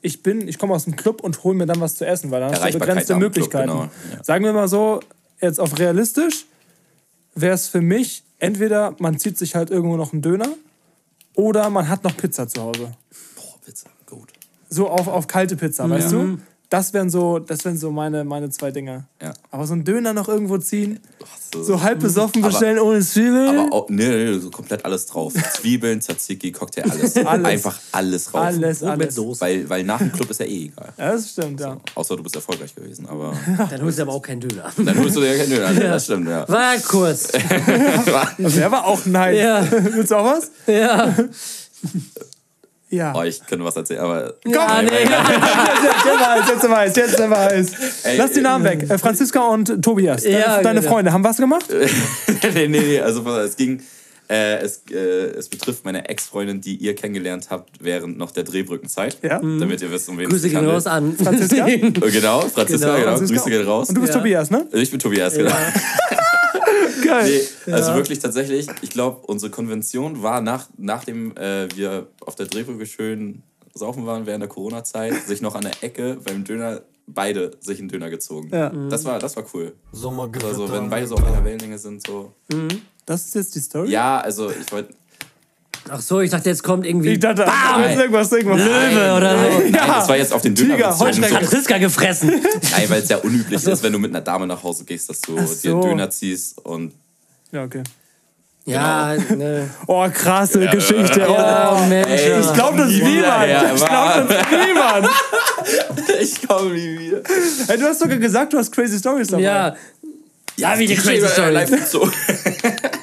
ich bin, ich komme aus dem Club und hole mir dann was zu essen, weil dann hast du begrenzte am Club, Möglichkeiten. genau, ja. Sagen wir mal so, jetzt auf realistisch, wäre es für mich entweder man zieht sich halt irgendwo noch einen Döner oder man hat noch Pizza zu Hause. Boah, Pizza, gut. So auf, auf kalte Pizza, weißt du? Das wären so, das wären so meine, meine zwei Dinger. Ja. Aber so einen Döner noch irgendwo ziehen, So, so halb besoffen Aber- bestellen ohne Zwiebeln. aber auch, nee, nee, so komplett alles drauf. (laughs) Zwiebeln, Tzatziki, Cocktail, alles. (laughs) Alles. Einfach alles rauf. alles, Und alles. Soße. Weil, weil nach dem Club ist ja eh egal. Ja, das stimmt, ja. Außer du bist erfolgreich gewesen, aber (laughs) Dann holst du aber auch keinen Döner. dann holst du dir ja keinen Döner. Das stimmt, ja. War kurz. Der war auch nice. Ja. Willst du auch was? Ja. Ja. Oh, ich könnte was erzählen, aber. Ja, nee. Jetzt weiß, jetzt weiß, jetzt weiß. Ey, Lass die Namen weg. Äh, Franziska und Tobias. Deine, Ja, deine genau. Freunde haben was gemacht? nee, nee, nee, also es ging. Äh, es, äh, es betrifft meine Ex-Freundin, die ihr kennengelernt habt während noch der Drehbrückenzeit. Ja. Damit ihr wisst, um wen Grüße es gehen handelt. raus an. Franziska? Äh, Genau, Franziska, Genau. genau. Franziska. Grüße gehen raus. Und du bist Ja. Tobias, ne? Ich bin Tobias, genau. (laughs) Geil. Nee, also wirklich tatsächlich, ich glaube, unsere Konvention war, nach, nachdem äh, wir auf der Drehbrücke schön saufen waren während der Corona-Zeit, sich noch an der Ecke beim Döner beide sich einen Döner gezogen. Ja. Das, war, das war cool. Also, wenn beide so auf einer Wellenlänge sind, so. Das ist jetzt die Story? Ja, also ich wollte. Ach so, ich dachte, jetzt kommt irgendwie Ich dachte, da ist irgendwas, irgendwas. Löwe oder so. Nein, das war jetzt auf den Döner Tiger, bezogen. Heuschrecken. Hat Riska gefressen. (laughs) Nein, weil es ja unüblich ist, wenn du mit einer Dame nach Hause gehst, dass du dir so. einen Döner ziehst und Ja, okay. Ja, ne. Oh, krasse Geschichte. Ja, Oh. Mensch. Ey, Ich glaube das wieder, niemand. ja, ich glaube das niemand. (laughs) ich komme nie wieder. Hey, du hast sogar gesagt, du hast crazy Stories dabei. Ja. Ja, wie die crazy Story. live so. (laughs)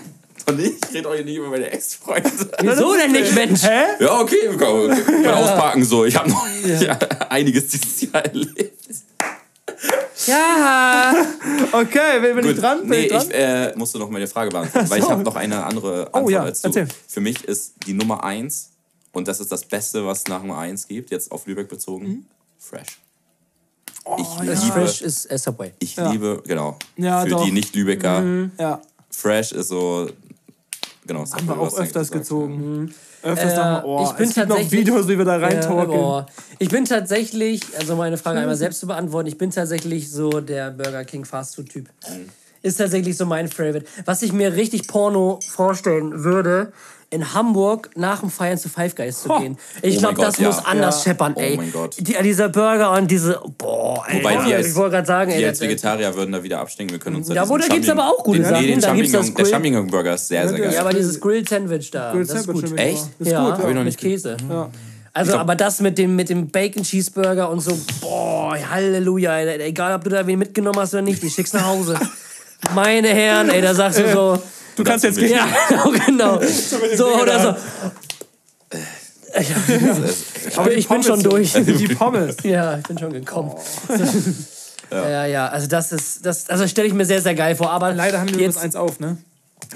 Doch nicht, ich rede euch nicht über meine Ex-Freunde. Wieso denn nicht, (laughs) Mensch? Hä? Ja, okay, wir können, wir können auspacken so. Ich habe noch ja. (laughs) einiges dieses Jahr erlebt. Ja. Okay, bin, bin ich Gut, dran? Bin nee, ich dran? ich äh, musste noch meine Frage beantworten, weil ich habe noch eine andere Antwort Oh ja, als du. erzähl. Für mich ist die Nummer eins und das ist das Beste, was nach Nummer eins gibt, jetzt auf Lübeck bezogen, Mhm. Fresh. Oh, ich Das liebe, Fresh ist Subway. ich liebe, genau, Ja, für doch. Mhm. die Nicht-Lübecker, ja, Fresh ist so, genau. das haben wir auch öfters gezogen. Öfters Äh, wir, oh, ich bin es gibt noch tatsächlich- Videos, wie wir da reintalken. Ja, boah. ich bin tatsächlich, also meine Frage einmal (laughs) selbst zu beantworten, ich bin tatsächlich so der Burger King Fast Food Typ. Ist tatsächlich so mein Favorite. Was ich mir richtig Porno vorstellen würde, in Hamburg nach dem Feiern zu Five Guys zu gehen. Ich Oh glaube, das Gott, muss ja. anders Ja. scheppern, Oh ey. mein Gott. Die, dieser Burger und diese, boah, ey. Wobei wir als, ich wollte gerade sagen, ey, wir als das- Vegetarier würden da wieder abstinken. Wir können uns Ja, diesen aber da gibt's Champignon- aber auch gute den, Sachen. Nee, den Da Champignon, der Grill- Champignon Burger ist sehr, sehr geil. ja, aber dieses Grilled Sandwich da, Grilled das ist gut. mit- Echt? Ist ja, gut, Hab ich noch mit nicht Käse. Ja. Also, glaub- aber das mit dem, mit dem Bacon Cheeseburger und so, boah, Halleluja, ey, egal ob du da wen mitgenommen hast oder nicht, die schickst nach Hause. (laughs) Meine Herren, ey, da sagst du so, Du kannst jetzt gehen. ja, (laughs) genau, (laughs) genau. So, oder so. (laughs) Aber ich bin schon durch. Die Pommes. Ja, ich bin schon gekommen. Ja. ja, also das ist, das, also stelle ich mir sehr, sehr geil vor. Aber Leider haben wir jetzt, eins auf, ne?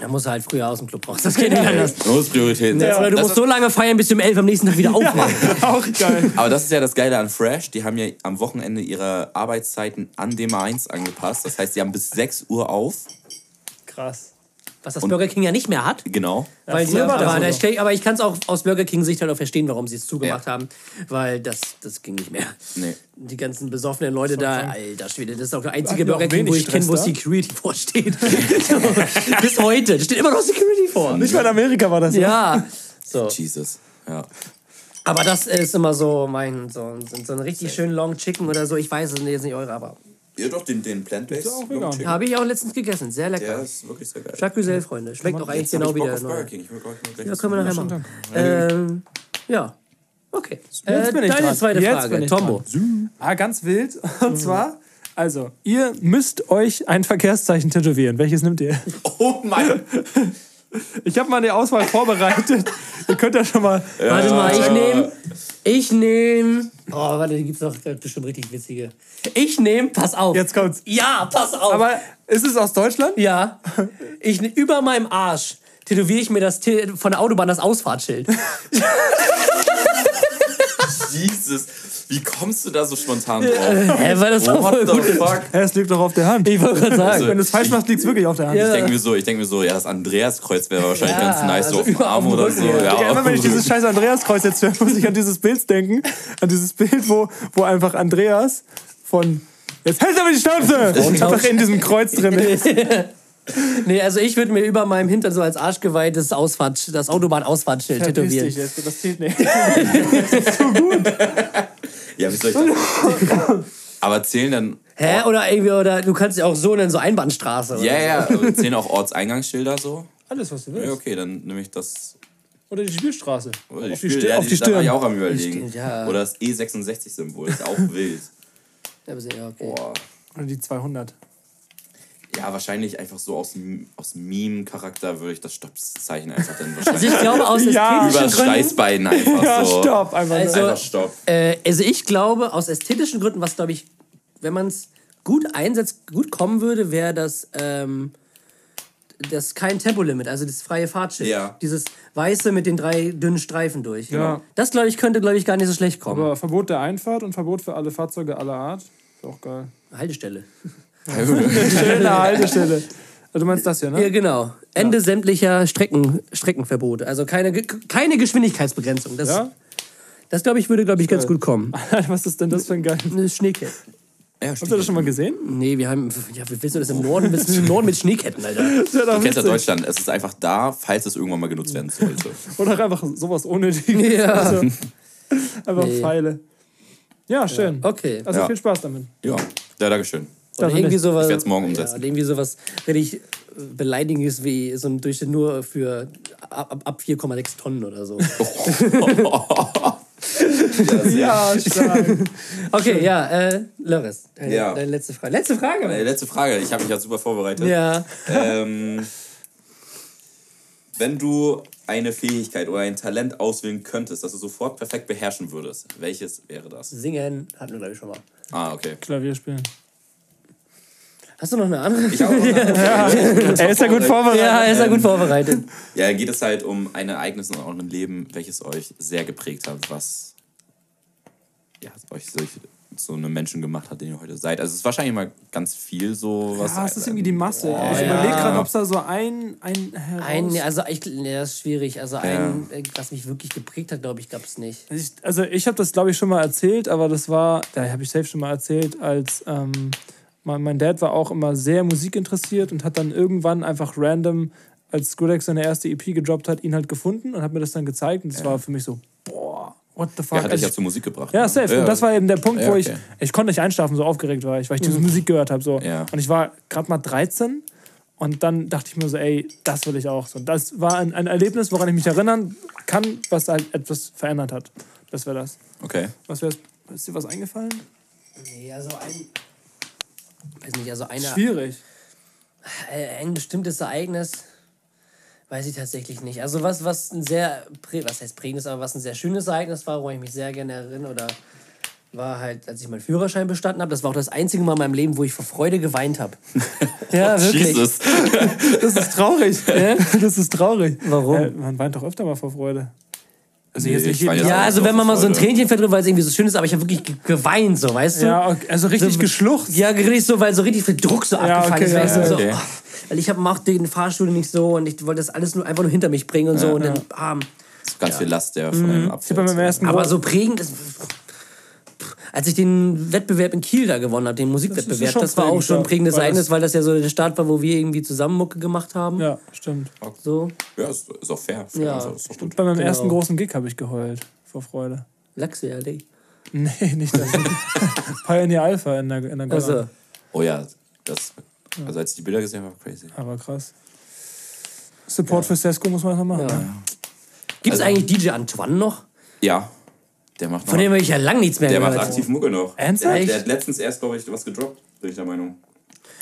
da musst du halt früher aus dem Club raus. Das geht nicht anders. Man muss Prioritäten setzen. Oder du Das musst so lange feiern, bis du um 11 am nächsten Tag wieder aufwachen. Auch geil. Aber das ist ja das Geile an Fresh. Die haben ja am Wochenende ihre Arbeitszeiten an dem 1 angepasst. Das heißt, die haben bis 6 Uhr auf. Krass. Was das Burger King ja nicht mehr hat. Genau. Weil sie, früher war das aber, so. aber ich kann es auch aus Burger King Sicht halt auch verstehen, warum sie es zugemacht Ja. haben. Weil das, das ging nicht mehr. Nee. Die ganzen besoffenen Leute da, alter Schwede, das ist auch der einzige Burger King, wo ich kenne, wo? Security (laughs) vorsteht. so, bis heute. Da steht immer noch Security vor. Nicht mal in Amerika war das. Ja. So. Jesus. Ja. Aber das ist immer so mein, so, so, so ein richtig schön Long Chicken oder so. Ich weiß es jetzt nicht eure, aber Ihr doch den, den Plant-Based. habe ich auch letztens gegessen. Sehr lecker. Der ist wirklich sehr geil. Jacques Güzel, Freunde. Schmeckt auch eigentlich genau wie der neue. Ja, können wir nachher machen. Ähm, ja. Okay. Jetzt Äh, bin ich deine dran. zweite Jetzt Frage. Tombo. Ah, ganz wild. (laughs) Und zwar, also, ihr müsst euch ein Verkehrszeichen tätowieren. Welches nimmt ihr? Oh mein (laughs) Ich habe mal die Auswahl vorbereitet. ihr könnt ja schon mal. Warte mal, ich nehme. Ich nehme. Oh, warte, da gibt's doch bestimmt richtig witzige. Ich nehme, pass auf. Jetzt kommt's. Ja, pass auf. Aber ist es aus Deutschland? ja. Ich ne- über meinem Arsch tätowiere ich mir das von der Autobahn das Ausfahrtsschild. (laughs) Jesus. Wie kommst du da so spontan drauf? Hä, weil das doch voll What gut fuck? Es liegt doch auf der Hand. Ich wollte gerade sagen. Also, Wenn du es falsch machst, liegt es wirklich auf der Hand. Ja. Ich denke mir so, ich denke mir so, ja, das Andreaskreuz wäre wahrscheinlich Ja, ganz nice, so also auf dem Arm oder so. ja. Ja, immer wenn ich dieses scheiß Andreaskreuz jetzt höre, muss ich an dieses Bild denken. An dieses Bild, wo, wo einfach Andreas von Jetzt hält aber die Schnauze! (laughs) einfach in diesem Kreuz drin ist. (laughs) (laughs) Nee, also ich würde mir über meinem Hintern so als Arschgeweih das, Ausfahrt, das Autobahn-Ausfahrtsschild tätowieren. dich jetzt, das zählt nicht. (laughs) ja, wie soll ich das? (laughs) Aber zählen dann. Hä? Oder irgendwie, oder du kannst ja auch so nennen, so Einbahnstraße. Oder Ja, so. ja, aber zählen auch Ortseingangsschilder so? Alles, was du willst. Ja, okay, dann nehme ich das. Oder die Spielstraße. Oder auf die, Spiel- Stirn. ja, auf die Da war Stirn. ich auch am überlegen. Stimmt, ja. Oder das E66-Symbol, ist auch wild. Ja, aber ja, okay. Boah. Oder die 200. Ja, wahrscheinlich einfach so aus, dem- aus Meme-Charakter würde ich das Stoppzeichen einfach dann (laughs) Also wahrscheinlich ich glaube, aus (laughs) Ja. ästhetischen über Gründen. Steißbein einfach Ja, so. stopp. Einfach Also-. Einfach Stopp. Äh, also ich glaube, aus ästhetischen Gründen, was glaube ich, wenn man es gut einsetzt, gut kommen würde, wäre das, ähm, das kein Tempolimit, also das freie Fahrtschild. Ja. Dieses weiße mit den drei dünnen Streifen durch. Ja. Das glaube ich könnte, glaube ich, gar nicht so schlecht kommen. Aber Verbot der Einfahrt und Verbot für alle Fahrzeuge aller Art. Ist auch geil. Haltestelle. Schöne (laughs) Haltestelle. Also du meinst das hier, Ja, ne? genau. Ende sämtlicher Strecken, Streckenverbote. Also keine, keine Geschwindigkeitsbegrenzung. Das, Ja? das glaube ich, würde, glaube ich, ganz gut kommen. (laughs) Was ist denn das für ein geil? Eine Schneekette. Ja, Habt ihr das schon mal gesehen? Nee, wir haben. Ja, wir wissen das im Norden, wir sind im Norden mit Schneeketten, Alter. (laughs) Doch Du kennst ja. Deutschland, es ist einfach da, falls es irgendwann mal genutzt werden sollte. Oder auch einfach sowas Unnötiges. Ja. Also, einfach Nee. Pfeile. Ja, schön. Okay. Also Ja. viel Spaß damit. Ja, ja Dankeschön. Oder Also irgendwie nicht. sowas. Ich werd's morgen Ja, umsetzen. oder irgendwie sowas richtig äh, beleidigendes wie so ein Durchschnitt nur für ab, ab- ab 4,6 Tonnen oder so. (laughs) (laughs) Ja, (laughs) stark. Okay, ja, äh, Loris, deine, Ja. deine letzte Frage. Letzte Frage. Äh, letzte Frage, ich habe mich ja super vorbereitet. Ja. Ähm, wenn du eine Fähigkeit oder ein Talent auswählen könntest, das du sofort perfekt beherrschen würdest, welches wäre das? Singen hatten wir, glaube ich, schon mal. Ah, okay. Klavier spielen. Hast du noch eine andere? Ich habe auch noch eine- (laughs) Er ist ja gut vorbereitet. ja, er ist ja gut vorbereitet. Ja, geht es halt um ein Ereignis in eurem Leben, welches euch sehr geprägt hat, was ja, euch solch, so eine Menschen gemacht hat, den ihr heute seid. Also es ist wahrscheinlich mal ganz viel so was. Ja, es ist irgendwie die Masse. ich ja. überlege gerade, ob es da so ein, ein heraus... Ein, also ich, nee, das ist schwierig. Also ein, äh, was mich wirklich geprägt hat, glaube ich, gab es nicht. Ich, also ich habe das, glaube ich, schon mal erzählt, aber das war, da habe ich safe schon mal erzählt, als ähm, mein, mein Dad war auch immer sehr musikinteressiert und hat dann irgendwann einfach random, als Skrillex seine erste EP gedroppt hat, ihn halt gefunden und hat mir das dann gezeigt und das war für mich so, boah, what the fuck. Ja, hat dich Also ja ich- zur Musik gebracht. ja, ne? safe. Und das war eben der Punkt, Ja, wo ich, okay. ich konnte nicht einschlafen, so aufgeregt war ich, weil ich diese Musik gehört habe. So. Ja. Und ich war gerade mal 13 und dann dachte ich mir so, ey, das will ich auch. So, das war ein, ein Erlebnis, woran ich mich erinnern kann, was halt etwas verändert hat. Das wäre das. Okay. Was wär's? Ist dir was eingefallen? Nee, also ein. Weiß nicht, also eine, Schwierig. äh, ein bestimmtes Ereignis. Weiß ich tatsächlich nicht. Also was, was ein sehr, was heißt prägendes, aber was ein sehr schönes Ereignis war, wo ich mich sehr gerne erinnere, oder war halt, als ich meinen Führerschein bestanden habe. Das war auch das einzige Mal in meinem Leben, wo ich vor Freude geweint habe. (laughs) ja, wirklich. Jesus. (laughs) Das ist traurig. (laughs) das ist traurig. Warum? Äh, man weint doch öfter mal vor Freude. Also jetzt Nee, nicht jeden Ja, auch also so wenn man mal so ein. Tränchen verdrückt, weil es irgendwie so schön ist, aber ich habe wirklich ge- geweint, so, weißt du? Ja, okay. also richtig So- geschluchzt. Ja, richtig so, weil so richtig viel Druck so abgefallen okay, ist. ja, weißt du, ja, so, okay. oh, weil ich hab, mach den Fahrstuhl nicht so und ich wollte das alles nur einfach nur hinter mich bringen und so und dann bam. Ganz viel Last, der von Mhm. einem abfällt. Aber so prägend ist. Als ich den Wettbewerb in Kiel da gewonnen habe, den Musikwettbewerb, schon das, war auch schon ein ja, prägendes weil Ereignis, das- weil das ja so der Start war, wo wir irgendwie zusammen Mucke gemacht haben. Ja, stimmt. So, Ja, ist, ist auch fair. fair Ja, also, ist doch gut. Bei meinem Genau. ersten großen Gig habe ich geheult. Vor Freude. Lachse-Allee. Nee, nicht das. (laughs) Pioneer Alpha in der, in der. Also, Oh ja, das. Also als ich die Bilder gesehen habe, war crazy. Aber krass. Support für Sesko muss man noch machen. Ja. gibt es Also- eigentlich DJ Antoine noch? Ja, der macht noch. Von dem habe ich ja lang nichts mehr der macht gehört. aktiv Mucke noch. Ernsthaft? Der, der hat letztens erst, glaube ich, was gedroppt, bin ich der Meinung.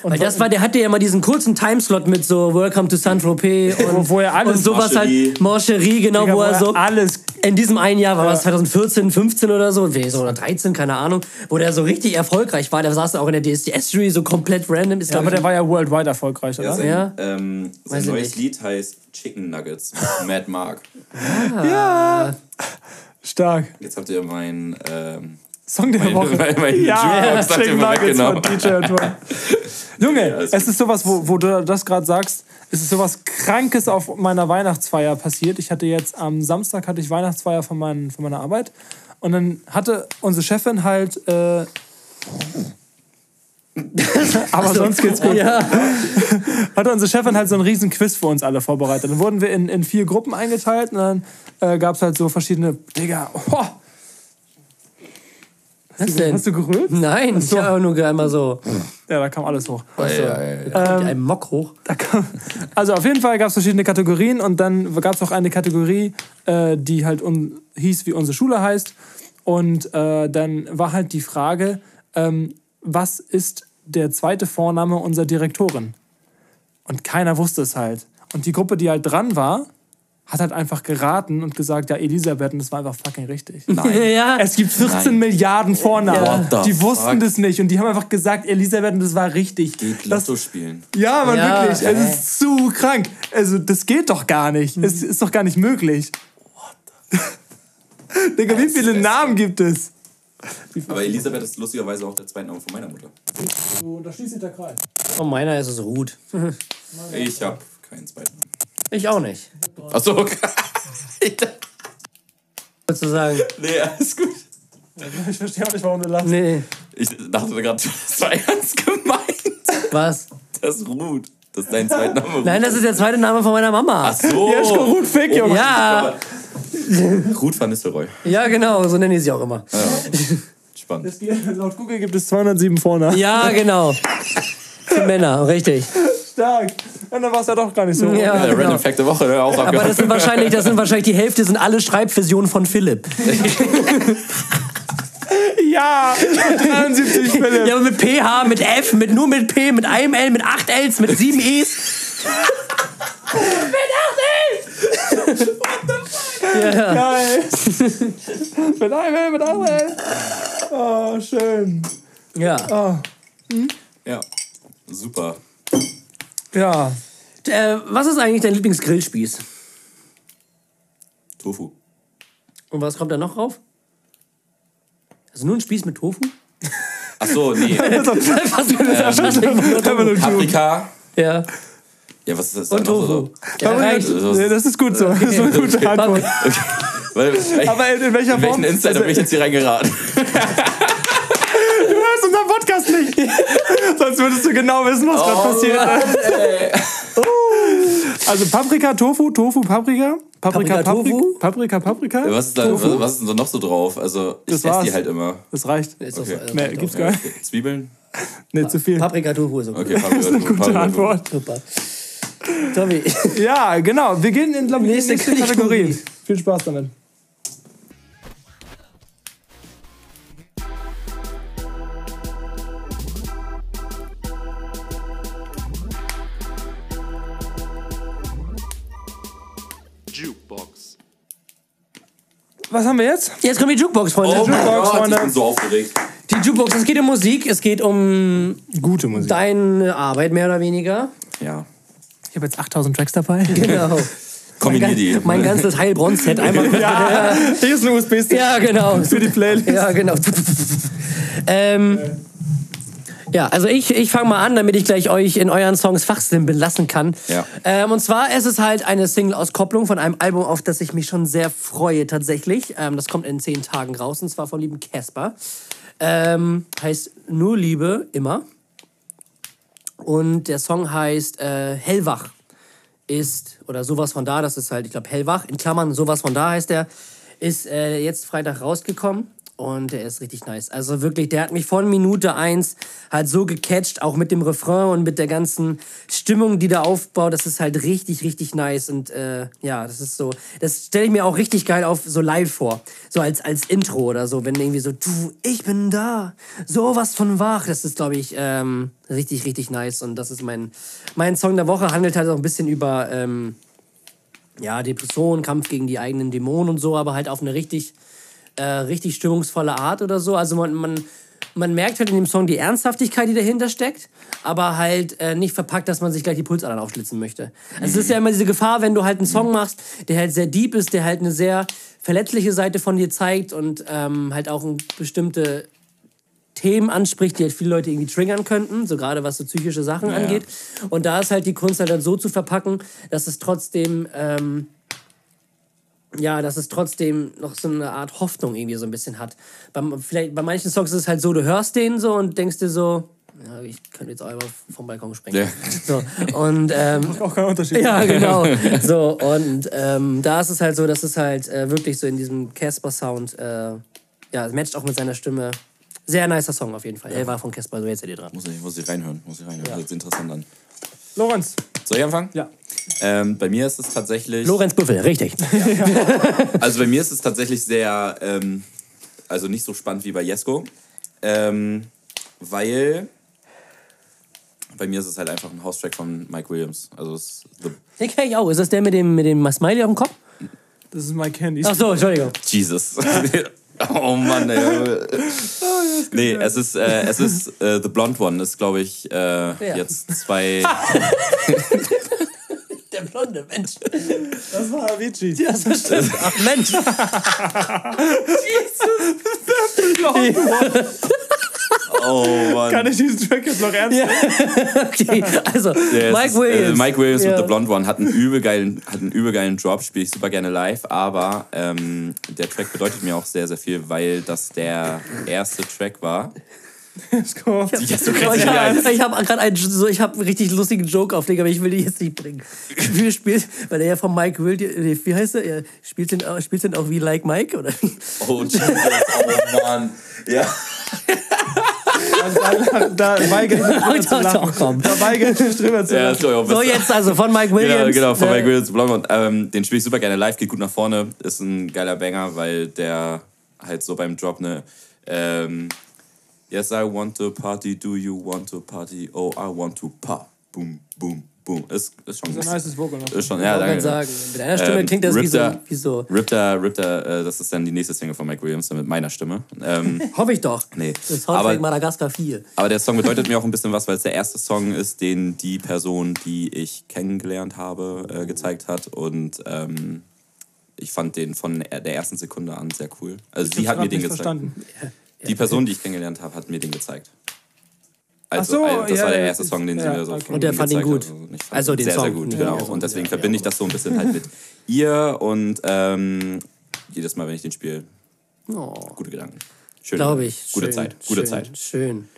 Weil das war, der hatte ja mal diesen kurzen Timeslot mit so Welcome to Saint-Tropez und, wo er alles- und sowas Marcherie. halt, Marcherie, genau, Digga, wo er so alles. in diesem einen Jahr, war das 2014, 15 oder so, nee, so oder 13, keine Ahnung, wo der so richtig erfolgreich war. Der saß auch in der DSDS-Jury, so komplett random. Ist, Ja, aber ich, der war ja worldwide erfolgreich, Ja, oder? sein, Ja? Ähm, sein Weiß neues. Lied heißt Chicken Nuggets mit (laughs) Mad Mark. Stark. Jetzt habt ihr mein. Ähm, Song der mein, Woche. mein, mein Ja, Chicken Nuggets weggenommen. von DJ Antoine. (laughs) Junge, Ja, es ist sowas, wo, wo du das gerade sagst, es ist sowas Krankes auf meiner Weihnachtsfeier passiert. Ich hatte jetzt am Samstag hatte ich Weihnachtsfeier von, meinen, von meiner Arbeit und dann hatte unsere Chefin halt. Äh, (laughs) aber sonst geht's gut. Ja. (laughs) Hatte unsere Chefin halt so einen riesen Quiz für uns alle vorbereitet. Dann wurden wir in, in vier Gruppen eingeteilt und dann äh, gab es halt so verschiedene. Digga, oh, Was denn? Hast du gerührt? Nein, ich habe nur einmal so. Ja, da kam alles hoch. Also, Ähm, kommt ein Mock hoch. Da kam, also auf jeden Fall gab es verschiedene Kategorien und dann gab es auch eine Kategorie, äh, die halt un, hieß, wie unsere Schule heißt. Und äh, dann war halt die Frage, ähm, was ist der zweite Vorname unserer Direktorin? Und keiner wusste es halt. Und die Gruppe, die halt dran war, hat halt einfach geraten und gesagt, ja, Elisabeth, und das war einfach fucking richtig. (laughs) Ja. Es gibt 14 Nein. Milliarden Vornamen. What the Die wussten fuck? das nicht und die haben einfach gesagt, Elisabeth, und das war richtig. Geht Das, Lotto spielen. ja, man, Ja, wirklich. Es ist zu krank. Also, das geht doch gar nicht. Es ist doch gar nicht möglich. (laughs) Digga, wie viele Namen gibt es? Aber Elisabeth ist lustigerweise auch der zweite Name von meiner Mutter. So, da schließt sich der Kreis. Oh, meiner ist es Ruth. Ich habe keinen zweiten Namen. Ich auch nicht. Achso, okay. (laughs) Wolltest du sagen? nee, alles gut. (laughs) Ich verstehe auch nicht, warum du lachst. Nee. Ich dachte gerade, das war ernst gemeint. Was? Das ist Ruth. Das ist dein zweiter Name. Ruth. Nein, das ist der zweite Name von meiner Mama. Ach so. Jeschko Ruth Fick, Junge. Ja, Ruth van Nistelrooy. ja, genau, so nenne ich sie auch immer. Spannend. Es gibt- Laut Google gibt es 207 Vornamen. Ja, genau. (laughs) Für Männer, richtig. Stark. Und dann war es ja doch gar nicht so. Ja, Ja, der genau. Random Fact der Woche, ne? auch Aber das sind wahrscheinlich, das sind wahrscheinlich die Hälfte sind alle Schreibversionen von Philipp. (laughs) Ja, 73 (laughs) Philipp. Ja, aber mit PH, mit F, mit nur mit P, mit einem L, mit acht Ls, mit sieben E's. mit acht Ls! ja, Geil. mit einem L, mit einem L. Oh, schön. ja. Ja. Super. Ja. Äh, was ist eigentlich dein Lieblingsgrillspieß? Tofu. Und was kommt da noch drauf? Also nur ein Spieß mit Tofu? (laughs) Achso, nee. was für eine Schaschlik? Paprika. Ja. Ja, was ist das? Und Tofu. so? Ja, reicht. Nee, das ist gut so. Das ist eine gute Antwort. Weil, (laughs) Aber in, in welcher in Form? welchen Insider bin ich jetzt hier reingeraten? Du hörst unseren Podcast nicht. Sonst würdest du genau wissen, was gerade passiert. (laughs) Also Paprika, Tofu, Tofu, Paprika. Paprika, Paprika, Tofu? Paprika, Paprika. Was ist, da, was, was ist denn so noch so drauf? Also, ich Das esse die halt immer. Das reicht. Ist Okay. so, äh, Nee, gibt's gar nicht. Zwiebeln? Nee, zu viel. Paprika Tofu ist okay. Okay, Paprika. Gute Paprika. Antwort. Super. Tommy. Ja, genau. Wir gehen in, ich, Nächste. Kategorie. Viel Spaß damit. Was haben wir jetzt? Jetzt kommt die Jukebox, Freunde. Oh mein Jukebox, Gott, ich Freunde. bin so aufgeregt. Die Jukebox, es geht um Musik, es geht um Gute Musik. deine Arbeit mehr oder weniger. Ja. Ich habe jetzt 8000 Tracks dabei. Genau. (laughs) Kombinier die. Mein ganzes Heilbronn-Set einmal. (laughs) Ja, hier ist ein USB-Stick Ja, genau. für die Playlist. Ja, genau. (laughs) ähm, ja, also ich, ich fange mal an, damit ich gleich euch in euren Songs fachsimpeln lassen kann. Ja. Ähm, und zwar ist es halt eine Single-Auskopplung von einem Album, auf das ich mich schon sehr freue tatsächlich. Ähm, das kommt in zehn Tagen raus und zwar von lieben Casper. Ähm, heißt Nur Liebe, immer. Und der Song heißt äh, Hellwach ist, oder sowas von da, das ist halt, ich glaube, Hellwach, in Klammern, sowas von da heißt der, ist äh, jetzt Freitag rausgekommen und der ist richtig nice. Also wirklich, der hat mich von Minute eins halt so gecatcht, auch mit dem Refrain und mit der ganzen Stimmung, die da aufbaut, das ist halt richtig, richtig nice. Und äh, ja, das ist so, das stelle ich mir auch richtig geil auf so live vor, so als, als Intro oder so, wenn irgendwie so, du, ich bin da, sowas von wach, das ist, glaube ich, ähm, richtig, richtig nice. Und das ist mein, mein Song der Woche, handelt halt auch ein bisschen über, ähm, ja, Depression, Kampf gegen die eigenen Dämonen und so, aber halt auf eine richtig, äh, richtig stimmungsvolle Art oder so. Also man, man, man merkt halt in dem Song die Ernsthaftigkeit, die dahinter steckt, aber halt äh, nicht verpackt, dass man sich gleich die Pulsadern aufschlitzen möchte. Also es ist ja immer diese Gefahr, wenn du halt einen Song machst, der halt sehr deep ist, der halt eine sehr verletzliche Seite von dir zeigt und ähm, halt auch bestimmte Themen anspricht, die halt viele Leute irgendwie triggern könnten, so gerade was so psychische Sachen angeht. Und da ist halt die Kunst halt dann so zu verpacken, dass es trotzdem, ähm, ja, dass es trotzdem noch so eine Art Hoffnung irgendwie so ein bisschen hat. Beim, vielleicht, bei manchen Songs ist es halt so, du hörst den so und denkst dir so, ja, ich könnte jetzt auch einfach vom Balkon springen. Ja. So, und ähm, (laughs) Auch kein Unterschied. ja, genau. (laughs) So, und ähm, da ist es halt so, dass es halt äh, wirklich so in diesem Casper-Sound, äh, ja, es matcht auch mit seiner Stimme Sehr nicer Song auf jeden Fall. Er war von Casper, so jetzt seid ihr dran. Muss ich, muss ich reinhören, muss ich reinhören. Das ist interessant an. Lorenz. Soll ich anfangen? Ja. Ähm, bei mir ist es tatsächlich. Lorenz Büffel, richtig. Also bei mir ist es tatsächlich sehr, ähm, also nicht so spannend wie bei Jesko, ähm, weil bei mir ist es halt einfach ein House-Track von Mike Williams. Also es ist the Den kenn ich auch. Ist das der mit dem, mit dem Smiley auf dem Kopf? Das ist Mike Candy. Ach so, Entschuldigung. Jesus. (laughs) oh Mann, ey. (laughs) nee, es ist, äh, es ist äh, The Blonde One, ist glaube ich äh, jetzt zwei. (laughs) Blonde Mensch. Das war Avicii. Ja, so stimmt. Ach Mensch. Oh Mann. Kann ich diesen Track jetzt noch ernst nehmen? (laughs) Okay, also Ja, es Mike ist, Williams. Äh, Mike Williams Ja. und The Blonde One hat einen übel geilen, hat einen übel geilen Drop, spiele ich super gerne live, aber ähm, der Track bedeutet mir auch sehr, sehr viel, weil das der erste Track war. So Ich habe ich hab gerade einen, so, ich hab einen richtig lustigen Joke auflegen, aber ich will die jetzt nicht bringen. Wie spielt, weil er ja von Mike Williams, wie heißt er? Er spielt den, auch- spielt den auch wie Like Mike, oder? Oh, Jesus, oh Mann. Ja. Da, da weigere ich mich drüber zu lachen. ja So, jetzt also von Mike Williams. Genau, genau, von äh, Mike Williams, Blonde One. Ähm, den spiele ich super gerne live, geht gut nach vorne, ist ein geiler Banger, weil der halt so beim Drop eine. Ähm, yes, I want to party, do you want to party? Oh, I want to pa. Boom, boom, boom. Ist, ist schon Das ist ein nices Vocal noch. Ist schon, ja, danke. sagen, mit einer Stimme Ähm, klingt das wie so, wie so. Ripter, Ripter, äh, das ist dann die nächste Single von Mike Williams, dann mit meiner Stimme. Ähm, (laughs) Hoffe ich doch. Nee, Das aber- Soundtrack Madagaskar 4. aber der Song bedeutet (laughs) mir auch ein bisschen was, weil es der erste Song ist, den die Person, die ich kennengelernt habe, äh, gezeigt hat. Und ähm, ich fand den von der ersten Sekunde an sehr cool. Also sie Ich hat hab mir den gezeigt. verstanden. (laughs) Die Person, die ich kennengelernt habe, hat mir den gezeigt. Also, Ach so, ein- das ja, war der erste Song, den sie ja, mir so okay. von Und der fand ihn gut. hat. Also, ich fand Also ihn den sehr, Song. sehr gut, Ja, genau. und deswegen ja, verbinde ja. ich das so ein bisschen halt mit ihr und ähm, jedes Mal, wenn ich den spiele, Oh, gute Gedanken. Schön. Glaube ich. Gute schön, Zeit. Gute schön, Zeit. Schön.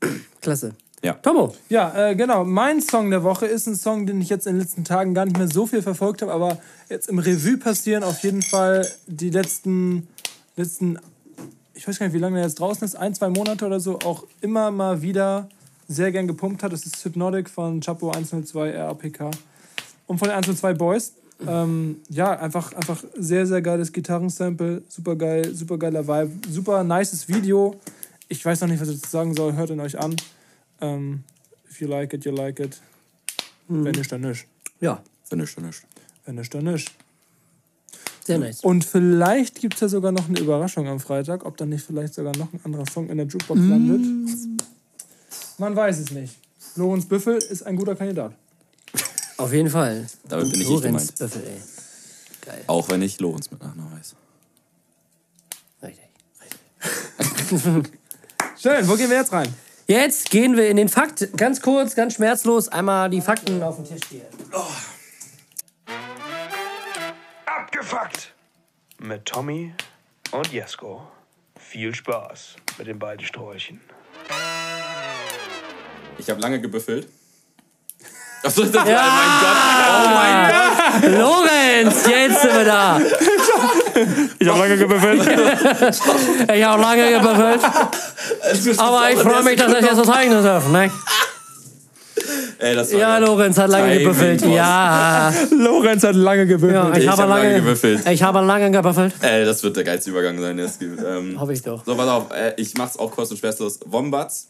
(clears throat) Klasse. Ja. Tomo. Ja, äh, genau. Mein Song der Woche ist ein Song, den ich jetzt in den letzten Tagen gar nicht mehr so viel verfolgt habe, aber jetzt im Revue passieren auf jeden Fall die letzten, letzten, ich weiß gar nicht, wie lange der jetzt draußen ist, ein, zwei Monate oder so, auch immer mal wieder sehr gern gepumpt hat. Das ist Hypnotic von Chapo 102 RAPK und von den 102 Boys. Ähm, ja, einfach, einfach sehr, sehr geiles Gitarrensample, super geil, super geiler Vibe, super nices Video. Ich weiß noch nicht, was ich dazu sagen soll, hört ihn euch an. Ähm, if you like it, you like it. Wenn nicht, dann nicht. Ja, Finde ich schon nicht. Wenn nicht, dann nicht. Sehr nice. Und vielleicht gibt es ja sogar noch eine Überraschung am Freitag, ob dann nicht vielleicht sogar noch ein anderer Song in der Jukebox landet. Man weiß es nicht. Lorenz Büffel ist ein guter Kandidat. Auf jeden Fall. Damit bin ich nicht Lorenz gemeint. Büffel, ey. Geil. Auch wenn ich Lorenz mit Nachnamen weiß. Richtig. (laughs) Schön, wo gehen wir jetzt rein? Jetzt gehen wir in den Fakt. Ganz kurz, ganz schmerzlos. Einmal die Fakten auf den Tisch hier. Abgefuckt! Mit Tommy und Jesko. Viel Spaß mit den beiden Sträuchen. Ich habe lange gebüffelt. Achso, das ja. oh mein Gott. Oh mein Gott. Lorenz, jetzt sind wir da. Ich habe lange gebüffelt. Ich habe lange gebüffelt. Aber ich freue mich, dass ich das jetzt so zeigen darf. Ne? Ey, das war Ja, geil. Lorenz hat lange Timing, gebüffelt. Boss. Ja. (laughs) Lorenz hat lange gebüffelt. ja ich, Ich habe hab lange, lange gebüffelt. Ich habe lange gebüffelt. Ey, das wird der geilste Übergang sein, der es gibt. Ähm, Hoffe ich doch. So, pass auf, äh, ich mach's auch kurz und schmerzlos. Wombats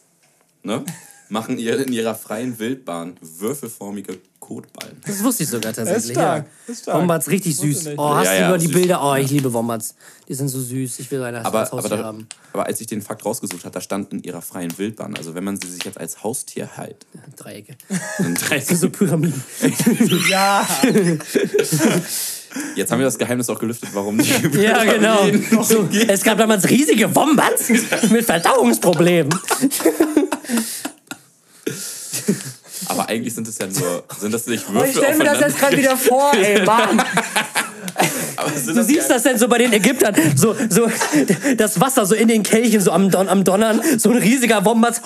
ne, machen ihr in ihrer freien Wildbahn würfelformige Kotballen. Das wusste ich sogar (laughs) tatsächlich. stark, Ja. ist stark. Wombats richtig süß. Oh, hast Ja, du ja, über die süß. Bilder? Oh, ich liebe Wombats. Die sind so süß. Ich will eine Aber, als aber, Haustier da, haben. aber als ich den Fakt rausgesucht habe, da stand in ihrer freien Wildbahn. Also wenn man sie sich jetzt als Haustier hält, Dreiecke. (laughs) dann So Pyramiden. (laughs) Ja. Jetzt haben wir das Geheimnis auch gelüftet, warum die Ja, genau. So, es gab damals riesige Wombats mit Verdauungsproblemen. Aber eigentlich sind es ja nur, sind das nicht (laughs) Oh, Würfel ich stelle mir das jetzt gerade wieder vor, ey, (laughs) Mann. Du siehst das denn so bei den Ägyptern, so, so das Wasser so in den Kelchen, so am, Don am Donnern, so ein riesiger Wombat.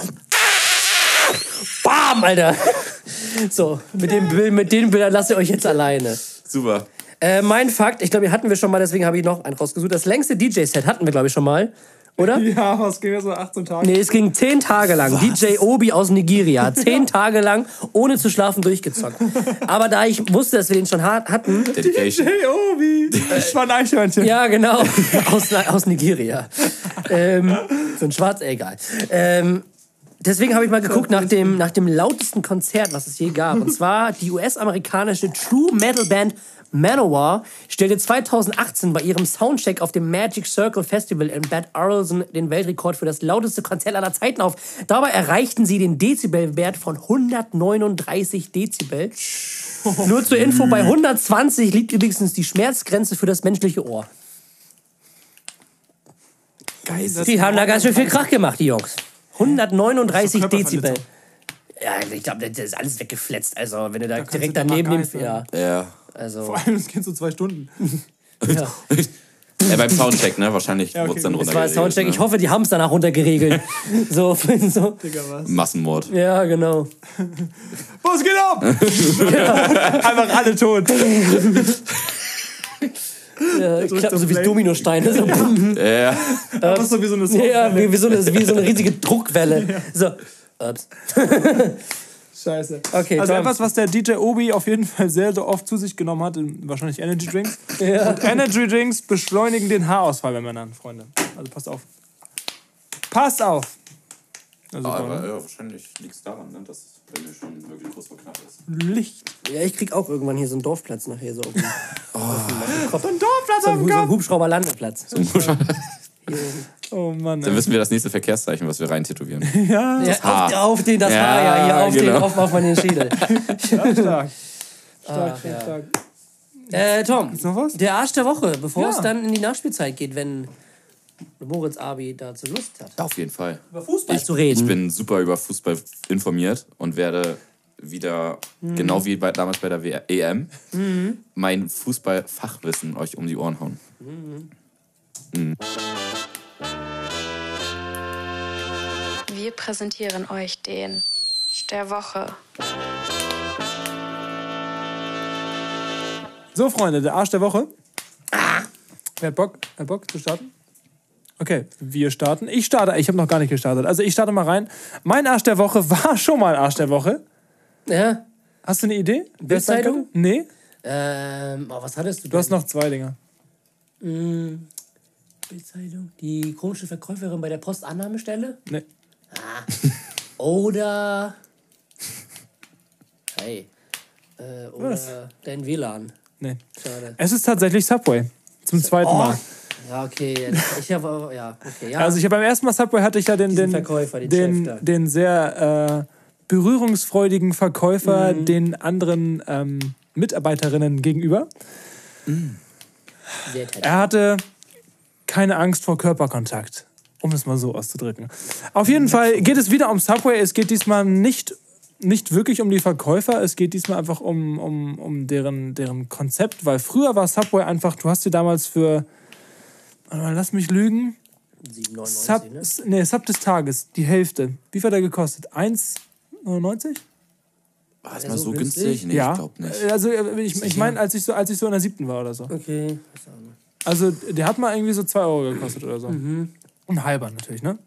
Bam, Alter. So, mit, Bild- mit den Bildern lasst ihr euch jetzt alleine. Super. Äh, mein Fakt, ich glaube, die hatten wir schon mal, deswegen habe ich noch einen rausgesucht. Das längste DJ-Set hatten wir, glaube ich, schon mal. Oder? (laughs) Ja, aber es ging ja so 18 Tage. Nee, es ging zehn Tage lang. DJ Obi aus Nigeria. Zehn Tage lang, ohne zu schlafen, durchgezockt. Aber da ich wusste, dass wir den schon hart hatten. Dedication. Hey, Obi! Ich war ein Eichhörnchen. Ja, genau. (laughs) Aus, aus Nigeria. Ähm, so ein Schwarz, egal. Ähm, deswegen habe ich mal geguckt nach dem, nach dem lautesten Konzert, was es je gab. Und zwar die US-amerikanische True Metal Band Manowar stellte 2018 bei ihrem Soundcheck auf dem Magic Circle Festival in Bad Arolsen den Weltrekord für das lauteste Konzert aller Zeiten auf. Dabei erreichten sie den Dezibelwert von 139 Dezibel. (laughs) Nur zur Info, bei 120 liegt übrigens die Schmerzgrenze für das menschliche Ohr. Geil. Die haben da ganz schön viel Krach gemacht, die Jungs. 139 Körperverletzung. Dezibel. Ja, ich glaube, das ist alles weggefletzt. Also, wenn du da kannst direkt da daneben nimmst, ja. Ja. Also, Vor allem, das geht so zwei Stunden. (laughs) ja. ja. Beim Soundcheck, ne? Wahrscheinlich Ja, okay, wurde es dann gut. Das war runtergeregelt. Soundcheck. Ich ne? hoffe, die haben es danach runtergeregelt. (laughs) so, so. Digga, was? Massenmord. Ja, genau. Was geht ab? (laughs) Einfach alle tot. Ja, auf so wie. Dominosteine. So, Ja. Das ist so wie so eine ja, wie, wie, so eine, wie so eine riesige Druckwelle. So. Ups. Scheiße. Okay, also Tom. etwas, was der DJ Obi auf jeden Fall sehr, sehr oft zu sich genommen hat, in wahrscheinlich Energy Drinks. (laughs) Ja. Und Energy Drinks beschleunigen den Haarausfall bei Männern, Freunde. Also passt auf. Passt auf! Also, Aber ja, wahrscheinlich liegt es daran, ne, dass es bei mir schon wirklich kurz vor knapp ist. Licht. Ja, ich krieg auch irgendwann hier so einen Dorfplatz nachher so auf dem, (laughs) auf dem Kopf. So ein Dorfplatz So auf ein, dem so ein Kopf. Oh Mann. Dann wissen wir das nächste Verkehrszeichen, was wir rein tätowieren. (laughs) Ja, Ja, auf, Haar. auf den, das Ja, Haar, ja, hier auf, den, genau. auf, auf meinen Schädel. (laughs) stark. Stark, Ach, stark, ja. stark. Äh, Tom, noch was? der Arsch der Woche, bevor Ja. es dann in die Nachspielzeit geht, wenn Moritz Abi dazu Lust hat. Ja, auf jeden Fall. Über Fußball Ich, zu reden. ich bin super über Fußball informiert und werde wieder, Mhm. genau wie bei, damals bei der W- EM, mein Fußballfachwissen euch um die Ohren hauen. Wir präsentieren euch den der Woche. So, Freunde, der Arsch der Woche. Wer hat Bock? Wer hat Bock zu starten? Okay, wir starten. Ich starte. Ich habe noch gar nicht gestartet. Also ich starte mal rein. Mein Arsch der Woche (laughs) war schon mal Arsch der Woche. Ja. Hast du eine Idee? wer könnte? Nee, Ähm, oh, was hattest du? du hast noch zwei Dinger. Bildzeitung. Die komische Verkäuferin bei der Postannahmestelle? Nee. Oder. Hey. Äh, oder dein WLAN. Nee. Schade. Es ist tatsächlich Subway. Zum zweiten Oh. Mal. Ja, okay. Ich habe. Ja, okay. Ja. Also ich habe beim ersten Mal Subway hatte ich ja den, Diesen den, Verkäufer, den den, den sehr äh, berührungsfreudigen Verkäufer Mhm. den anderen ähm, Mitarbeiterinnen gegenüber. sehr tätig. Er hatte keine Angst vor Körperkontakt, um es mal so auszudrücken. Auf jeden Fall geht es wieder um Subway. Es geht diesmal nicht, nicht wirklich um die Verkäufer. Es geht diesmal einfach um, um, um deren, deren Konzept, weil früher war Subway einfach, du hast dir damals für, warte mal, lass mich lügen, 7,99, Sub, ne? nee, Sub des Tages, die Hälfte. Wie viel hat er gekostet? 1,99? War es der mal so günstig? günstig? Nee, ja. ich glaube nicht. Also äh, ich, ich meine, als ich so, als ich so in der siebten war oder so. Okay. Also der hat mal irgendwie so 2 Euro gekostet oder so. Mhm. Ein halber natürlich, ne?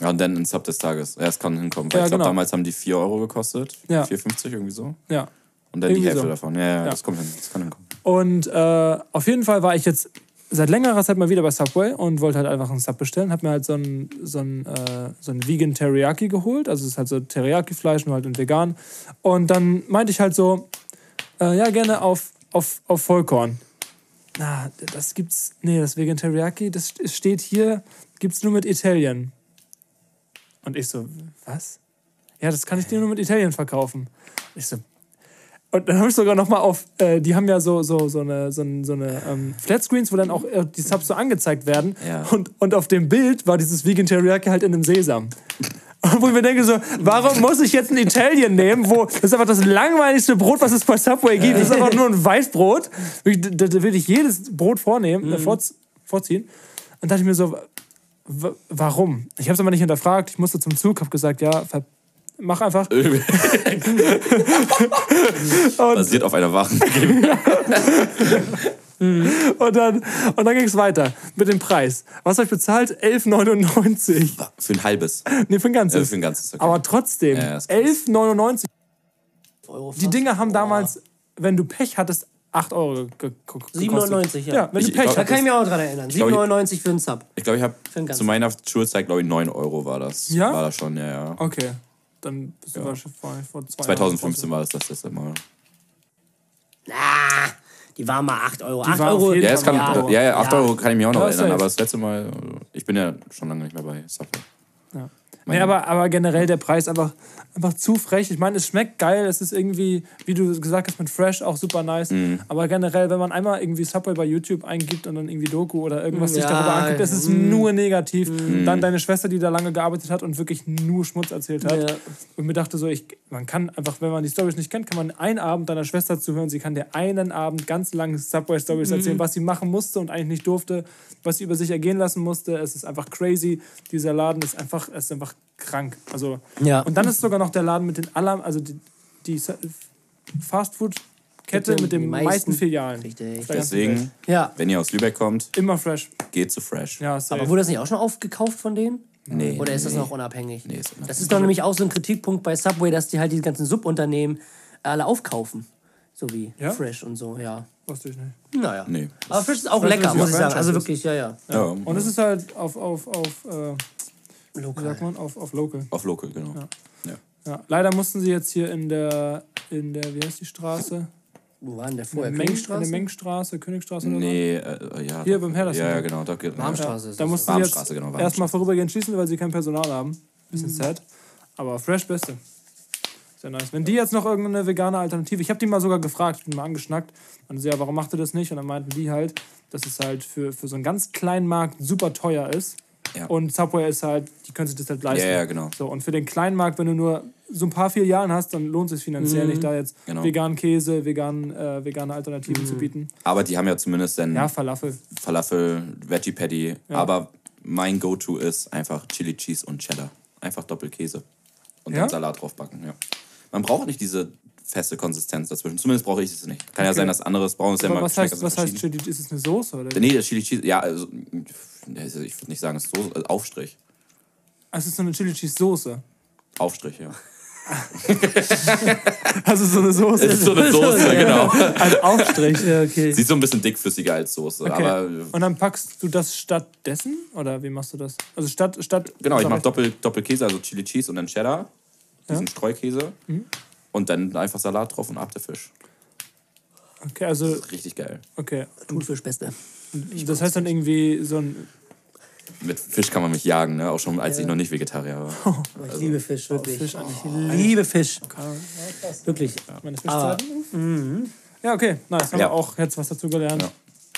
Ja, und dann ein Sub des Tages. Ja, es kann hinkommen. Weil Ja, ich glaube, genau. damals haben die 4 Euro gekostet. Ja. 4,50 irgendwie so. Ja. Und dann die Irgendwie Hälfte so. davon. Ja, ja, Ja. Das kommt hin. Das kann hinkommen. Und äh, auf jeden Fall war ich jetzt seit längerer Zeit mal wieder bei Subway und wollte halt einfach einen Sub bestellen. Hab mir halt so ein, so ein, äh, so ein Vegan Teriyaki geholt. Also es ist halt so Teriyaki-Fleisch, nur halt in vegan. Und dann meinte ich halt so, äh, ja, gerne auf, auf, auf Vollkorn. Na, das gibt's, nee, das Vegan Teriyaki, das steht hier, gibt's nur mit Italien. Und ich so, was? Ja, das kann ich dir nur mit Italien verkaufen. Ich so, und dann habe ich sogar noch mal auf, äh, die haben ja so, so, so eine, so so eine ähm, Flatscreens, wo dann auch äh, die Subs so angezeigt werden. Ja. Und, und auf dem Bild war dieses Vegan Teriyaki halt in einem Sesam. Und wo ich mir denke so, warum muss ich jetzt ein Italien nehmen, wo das ist einfach das langweiligste Brot, was es bei Subway gibt. Das ist einfach nur ein Weißbrot. Da, da würde ich jedes Brot vornehmen, äh, vorz- vorziehen. Und dachte ich mir so, warum? Ich habe es aber nicht hinterfragt. Ich musste zum Zug, habe gesagt, ja, ver Mach einfach. (laughs) Basiert auf einer wahren (laughs) (laughs) Und dann, und dann ging es weiter mit dem Preis. Was habe ich bezahlt? 11,99. Für ein halbes. Nee, für ein ganzes. Äh, für ein ganzes, okay. Aber trotzdem, Ja, ist krass. 11,99. Euro Die Dinger haben damals, wenn du Pech hattest, 8 Euro ge- ge- gekostet. 97, ja. Ja, wenn Ich- du ich Pech glaub- Da kann ich mich auch dran erinnern. glaub, ich- 7,99 für einen Sub. Ich glaube, ich habe zu meiner Schulzeit, glaube ich, 9 Euro war das. Ja? War das schon, ja, ja. Okay, dann bist du wahrscheinlich vor, vor zwei 2015 Jahren. war das das letzte Mal. Ah, die waren mal 8 Euro. 8 war auf Euro. jeden Ja, kann, Ja. ja, ja, 8 Ja. Euro kann ich mich auch noch Ja, erinnern, aber das letzte Mal, ich bin ja schon lange nicht mehr bei Subway. Nee, aber, aber generell der Preis einfach, einfach zu frech. Ich meine, es schmeckt geil, es ist irgendwie, wie du gesagt hast, mit Fresh auch super nice. Mhm. Aber generell, wenn man einmal irgendwie Subway bei YouTube eingibt und dann irgendwie Doku oder irgendwas sich Ja, darüber anguckt, es ist nur negativ. Mhm. Dann deine Schwester, die da lange gearbeitet hat und wirklich nur Schmutz erzählt hat. Ja. Und mir dachte so, ich, man kann einfach, wenn man die Stories nicht kennt, kann man einen Abend deiner Schwester zuhören. Sie kann dir einen Abend ganz lang Subway-Stories erzählen, was sie machen musste und eigentlich nicht durfte, was sie über sich ergehen lassen musste. Es ist einfach crazy. Dieser Laden ist einfach, es ist einfach krank. Also, Ja. Und dann ist sogar noch der Laden mit den aller, also die, die Fastfood-Kette Kette mit den meisten, meisten. Filialen. Richtig. Deswegen, Ja. wenn ihr aus Lübeck kommt, Immer fresh. geht zu Fresh. Ja. Aber wurde das nicht auch schon aufgekauft von denen? Nee, Oder ist das nee. noch unabhängig? Nee, ist unabhängig. Das ist doch nämlich auch so ein Kritikpunkt bei Subway, dass die halt die ganzen Subunternehmen alle aufkaufen. So wie Ja? Fresh und so, ja. Wusste ich nicht. Naja. Nee. Aber Fresh ist auch Fresh lecker, ist muss ich sagen. Also wirklich, ja, ja. Ja, Und es ist halt auf, auf, auf, äh, wie Lokal. sagt man, auf, auf Local. auf Local, genau. Ja. Ja, leider mussten sie jetzt hier in der, in der, wie heißt die Straße? Wo war denn der vorher? Meng- In Königstraße? der Mengstraße, Königstraße oder Nee, äh, ja. Hier doch. beim Herder Ja, ja, Center. genau. Da, geht- Warmstraße ist Da mussten sie jetzt genau, erstmal vorübergehend schließen, weil sie kein Personal haben. Bisschen sad. Aber fresh beste. Sehr nice. Wenn die jetzt noch irgendeine vegane Alternative, ich habe die mal sogar gefragt, ich bin mal angeschnackt, und sie, ja, warum macht ihr das nicht? Und dann meinten die halt, dass es halt für, für so einen ganz kleinen Markt super teuer ist. Ja. Und Subway ist halt, die können sich das halt leisten. Ja, ja, genau. So, und für den kleinen Markt, wenn du nur so ein paar Filialen hast, dann lohnt es sich finanziell nicht, da jetzt Genau. veganen Käse, vegan, äh, vegane Alternativen zu bieten. Aber die haben ja zumindest dann Ja, Falafel. Falafel, Veggie Patty. Aber mein Go-To ist einfach Chili Cheese und Cheddar. Einfach Doppelkäse. Und Ja? dann Salat draufbacken, ja. Man braucht nicht diese feste Konsistenz dazwischen. Zumindest brauche ich es nicht. Kann ja sein, dass anderes brauchen es ja mal was heißt, was heißt. Chili? Ist es eine Soße? Oder? Nee, das Chili Cheese, ja, also, also ich würde nicht sagen, es ist so, äh, Aufstrich. Es ist so eine Chili Cheese Soße. Aufstrich, ja. (laughs) Also so eine Soße. Es ist so eine (laughs) Soße, genau. Als Aufstrich. Ja, okay. Sie ist so ein bisschen dickflüssiger als Soße. Okay. Aber Und dann packst du das stattdessen? Oder wie machst du das? Also statt. statt genau, ich mache. Doppel, Doppelkäse, also Chili Cheese und dann Cheddar. Diesen Streukäse. Mhm. Und dann einfach Salat drauf und ab der Fisch. Okay, also. Richtig geil. Okay. Thunfisch Beste. Das heißt dann irgendwie so ein. Mit Fisch kann man mich jagen, ne? Auch schon als ich noch nicht Vegetarier war. Aber ich liebe Fisch, wirklich. Fisch eigentlich. Ich liebe Fisch. Wirklich. Meine Fischzeiten. Ja, okay. Nice. Haben. Ja. wir auch jetzt was dazu gelernt.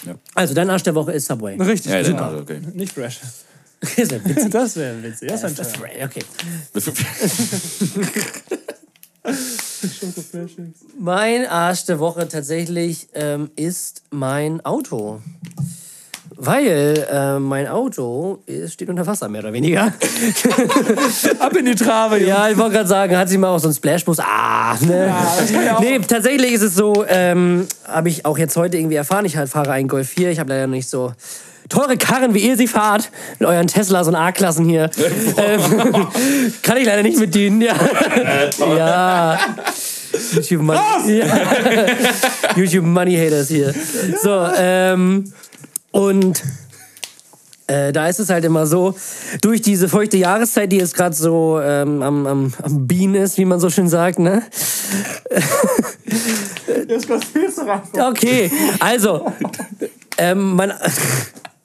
Ja. Also, dein Arsch der Woche ist Subway. Richtig. Ja, super. dann, also, okay. Nicht fresh. (laughs) Das ist ja witzig. Das wäre witzig. Das wäre ein Teuer. Okay. (laughs) (laughs) Mein Arsch der Woche tatsächlich ähm, ist mein Auto. Weil äh, mein Auto ist, steht unter Wasser, mehr oder weniger. (laughs) Ab in die Trave. Ja, ich wollte gerade sagen, hat sie mal auch so einen Splashbus. Ah, ne? nee, tatsächlich ist es so, ähm, habe ich auch jetzt heute irgendwie erfahren. Ich halt fahre einen Golf 4. Ich habe leider nicht so teure Karren, wie ihr sie fahrt. Mit euren Teslas und A-Klassen hier. (laughs) ähm, (laughs) kann ich leider nicht mit dienen. Ja. ja. YouTube Money. Ja. (laughs) YouTube Money Haters hier. So, ähm, und äh, da ist es halt immer so, durch diese feuchte Jahreszeit, die jetzt gerade so ähm, am, am, am Bienen ist, wie man so schön sagt, ne? Viel zu rein. Okay, also, ähm, mein,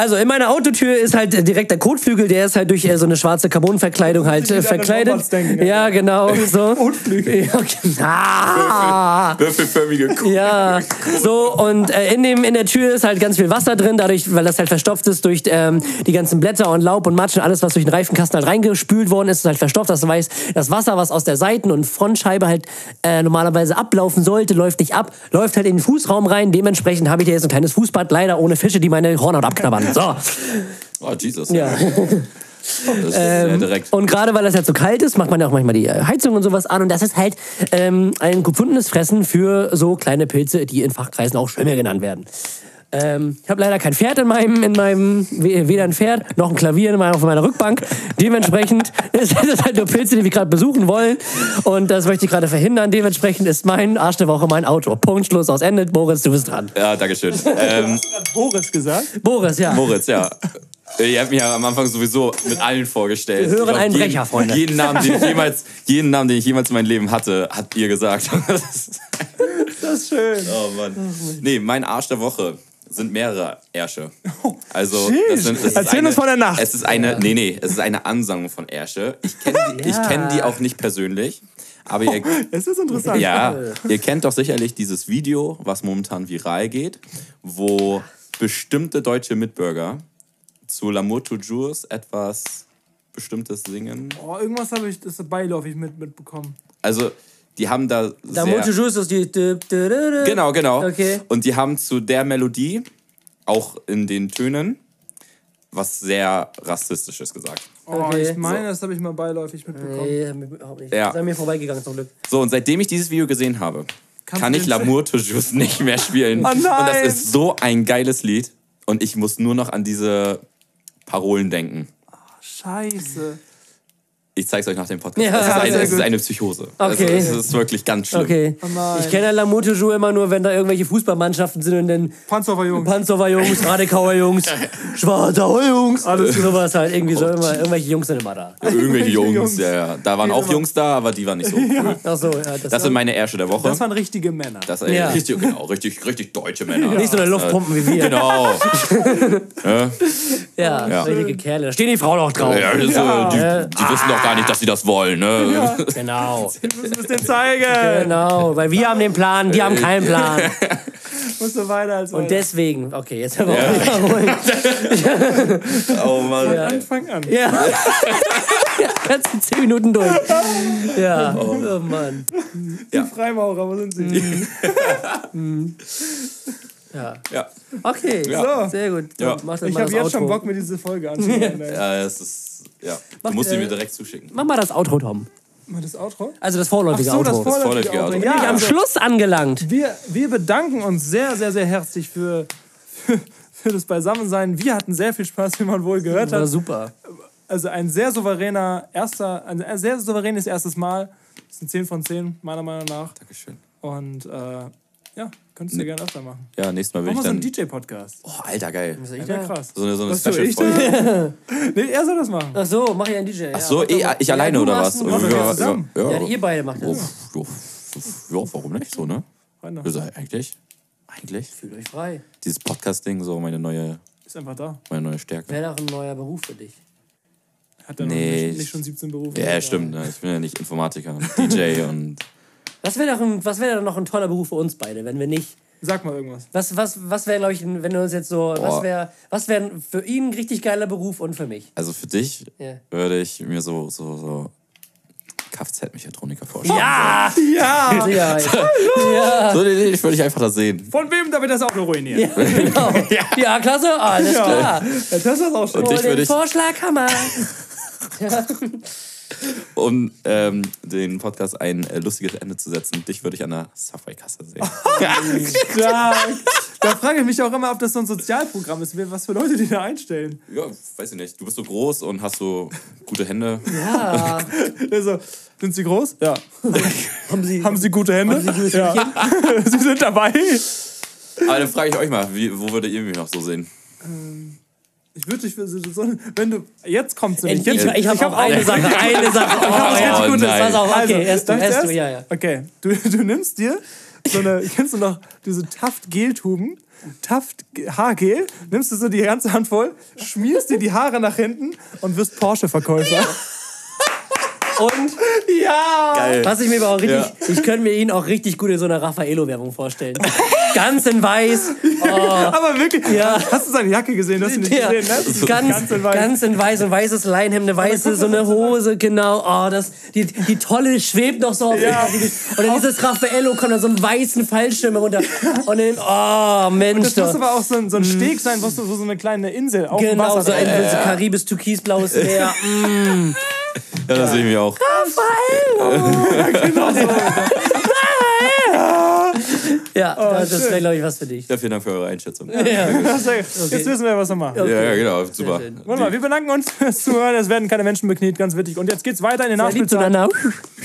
also in meiner Autotür ist halt äh, direkt der Kotflügel, der ist halt durch äh, so eine schwarze Carbonverkleidung halt äh, verkleidet. Denken, ja, genau, (laughs) so. Kotflügel. Ja. Ah. Würfelförmige Kuh. Ja, so und äh, in, dem, in der Tür ist halt ganz viel Wasser drin, dadurch, weil das halt verstopft ist durch ähm, die ganzen Blätter und Laub und Matsch und alles, was durch den Reifenkasten halt reingespült worden ist, ist halt verstopft. Das heißt, das Wasser, was aus der Seiten- und Frontscheibe halt äh, normalerweise ablaufen sollte, läuft nicht ab, läuft halt in den Fußraum rein. Dementsprechend habe ich hier jetzt ein kleines Fußbad, leider ohne Fische, die meine Hornhaut abknabbern. (laughs) So, Oh, Jesus. ja. Das (laughs) direkt. Und gerade weil es halt so kalt ist, macht man ja auch manchmal die äh, Heizung und sowas an. Und das ist halt ähm, ein gefundenes Fressen für so kleine Pilze, die in Fachkreisen auch Schwämme genannt werden. Ähm, ich habe leider kein Pferd in meinem, in meinem, we- weder ein Pferd noch ein Klavier in meiner, auf meiner Rückbank. Dementsprechend (laughs) ist es halt nur Pilze, die wir gerade besuchen wollen. Und das möchte ich gerade verhindern. Dementsprechend ist mein Arsch der Woche mein Auto. Punkt, Schluss, aus Ende. Boris, du bist dran. Ja, Dankeschön. Ähm, Boris gesagt. Boris, ja. Moritz, ja. Ihr habt mich ja am Anfang sowieso mit allen vorgestellt. Wir hören glaub, einen Brecher, Freunde. Jeden Namen, den ich jemals, jeden Namen, den ich jemals in meinem Leben hatte, habt ihr gesagt. Das ist, Das ist schön. oh Mann. Nee, mein Arsch der Woche sind mehrere Ärsche. Also, das sind, das ist Erzähl eine, uns von der Nacht. Es ist eine, nee, nee, es ist eine Ansammlung von Ärsche. Ich kenne die, ich kenn die auch nicht persönlich. Aber ihr, (laughs) Es ist interessant. ja, ihr kennt doch sicherlich dieses Video, was momentan viral geht, wo bestimmte deutsche Mitbürger zu L'amour toujours etwas Bestimmtes singen. Oh, irgendwas habe ich, das beiläufig mit, mitbekommen. Also, die haben da Da ist die. Genau, genau. Okay. Und die haben zu der Melodie, auch in den Tönen, was sehr Rassistisches gesagt. Oh, Okay. ich meine, das habe ich mal beiläufig mitbekommen. Nee, überhaupt nicht. Ja. Ist an mir vorbeigegangen zum Glück. So, und seitdem ich dieses Video gesehen habe, kann du ich L'amour toujours nicht mehr spielen. (laughs) Oh Und das nein! ist so ein geiles Lied. Und ich muss nur noch an diese Parolen denken. Scheiße. Ich zeig's euch nach dem Podcast. Ja, es, ist eine, es ist eine Psychose. Okay. Also, es ist wirklich ganz schlimm. Okay. nein. ich kenne ja Lamoute Jour immer nur, wenn da irgendwelche Fußballmannschaften sind und dann Panzerfer Jungs. Panzerwer Jungs, (laughs) Radekauer Jungs, Schwarzer Jungs, alles sowas halt. Irgendwie so immer, irgendwelche Jungs sind immer da. Irgendwelche Jungs, Jungs. ja, ja. Da waren auch Jungs da, aber die waren nicht so cool. Ach so, ja. Das, Das sind meine Ärsche der Woche. das waren richtige Männer. Das ey, Ja. richtig, genau, richtig, richtig deutsche Männer. nicht so eine Luftpumpen wie wir. Genau. (laughs) Ja, Ja. richtige Kerle. Da stehen die Frauen auch drauf. Ja, das, äh, die, die wissen doch gar nicht, dass sie das wollen. Ne? (laughs) Genau. (laughs) Wir müssen es denen zeigen. Genau, weil wir haben den Plan, die haben keinen Plan. (laughs) Musst du weiter als Und weiter. deswegen, okay, jetzt haben wir auch wieder ruhig. Oh Mann. Anfang an. Ja. ja, jetzt sind zehn Minuten durch. Ja, oh Mann. Die Freimaurer, wo sind sie? Ja. Ja. Okay, Ja. sehr gut. Ja. Mach das Ich habe das jetzt schon. Bock, mir diese Folge anzuhören. (laughs) ja, es ist. Ja. Mach, Du musst sie äh, mir direkt zuschicken. Mach mal das Outro, Tom. Mal das Outro? Also das vorläufige Ach so, das Outro. vorläufige vorläufige Outro. Outro. Ja, Am also, Schluss angelangt. wir, wir bedanken uns sehr, sehr, sehr herzlich für, für, für das Beisammensein. Wir hatten sehr viel Spaß, wie man wohl gehört War hat. super. Also ein sehr souveräner erster, ein sehr souveränes erstes Mal. Das sind 10 von 10, meiner Meinung nach. Dankeschön. Und äh, ja, könntest du gerne öfter machen. Ja, nächstes Mal will Mach mal ich so einen dann. DJ-Podcast. Oh, Alter, geil. Ja, wär krass. So eine, so eine ich Special-Folge. (laughs) Nee, er soll das machen. Ach so, mach ich einen DJ. Ach so, eh, ich alleine du oder machst was? Podcast ja, zusammen. ja, Ja, ja. ihr beide macht Oh, das. ja, ja, warum nicht so, ne? Also eigentlich, eigentlich, Fühlt euch frei. dieses Podcast-Ding, so meine neue, Ist einfach da. meine neue Stärke. Wäre doch ein neuer Beruf für dich. Hat er Nee, noch nicht, ich- nicht schon 17 Berufe? Ja, stimmt. Ne? Ich bin ja nicht Informatiker und (laughs) DJ und. Was wäre doch, ein- was wär doch noch ein toller Beruf für uns beide, wenn wir nicht. Sag mal irgendwas. Was, was, was wäre, glaube ich, ein- wenn du uns jetzt so. Was Boah. wäre was wär für ihn ein richtig geiler Beruf und für mich? Also für dich Ja. würde ich mir so, so, so Kfz-Mechatroniker vorstellen. Ja! Ja! (laughs) Sicherheit. So, den, den würde ich einfach da sehen. Von wem darf ich das Auto ruinieren? genau. Ja, klasse, alles klar. Ja, das ist auch schon. Und würde den ich, Vorschlag Hammer. (laughs) um ähm, den Podcast ein äh, lustiges Ende zu setzen, dich würde ich an der Subway-Kasse sehen. (laughs) (laughs) Stark. Da frage ich mich auch immer, ob das so ein Sozialprogramm ist, was für Leute die da einstellen. ja, weiß ich nicht. Du bist so groß und hast so gute Hände. Ja. (laughs) Also, sind Sie groß? Ja. Haben Sie. Haben Sie gute Hände? ja. Sie sind dabei? Aber dann frage ich euch mal, wie, wo würdet ihr mich noch so sehen? Ich würde dich für so, wenn du jetzt kommst du Ich, nicht. ich, Jetzt, ich habe auch eine Sache. Eine Sache. Oh, ja. richtig Gutes. Pass auf, okay, Also, erst du, erst du, ja, ja. Okay, du, du nimmst dir so eine, (laughs) kennst du noch diese Taft-Gel-Tuben? Taft Haargel, nimmst du so die ganze Hand voll, schmierst dir die Haare nach hinten und wirst Porsche-Verkäufer. Und Ja! Geil. was ich mir aber auch richtig, Ja. ich könnte mir ihn auch richtig gut in so einer Raffaello-Werbung vorstellen. (laughs) ganz in weiß. Aber wirklich, Ja. hast du seine Jacke gesehen? Hast du nicht Ja, gesehen, ne? ganz, Ganz in weiß. ganz in weiß, ein weißes Leinhemd, eine weiße, so eine Hose, genau. Oh, das, die, die Tolle schwebt noch so auf Ja. Und dann dieses Raffaello kommt dann so einen weißen Fallschirm runter. Und dann, oh Mensch, Das muss doch. aber auch so ein, so ein Steg sein, wo so, so eine kleine Insel auf dem Genau, Wasser so ein ist. so karibis türkisblaues Meer. Mm. (laughs) Ja, das sehe ich mir auch. (laughs) Ja, das wäre, glaube ich, was für dich. Ja, vielen Dank für eure Einschätzung. Ja, Das (laughs) ist- Jetzt wissen wir, was wir machen. ja genau, super. schön. Warte mal, wir bedanken uns fürs Zuhören. Es werden keine Menschen bekniet, ganz wichtig. Und jetzt geht's weiter in den Nachspielzeit. zueinander.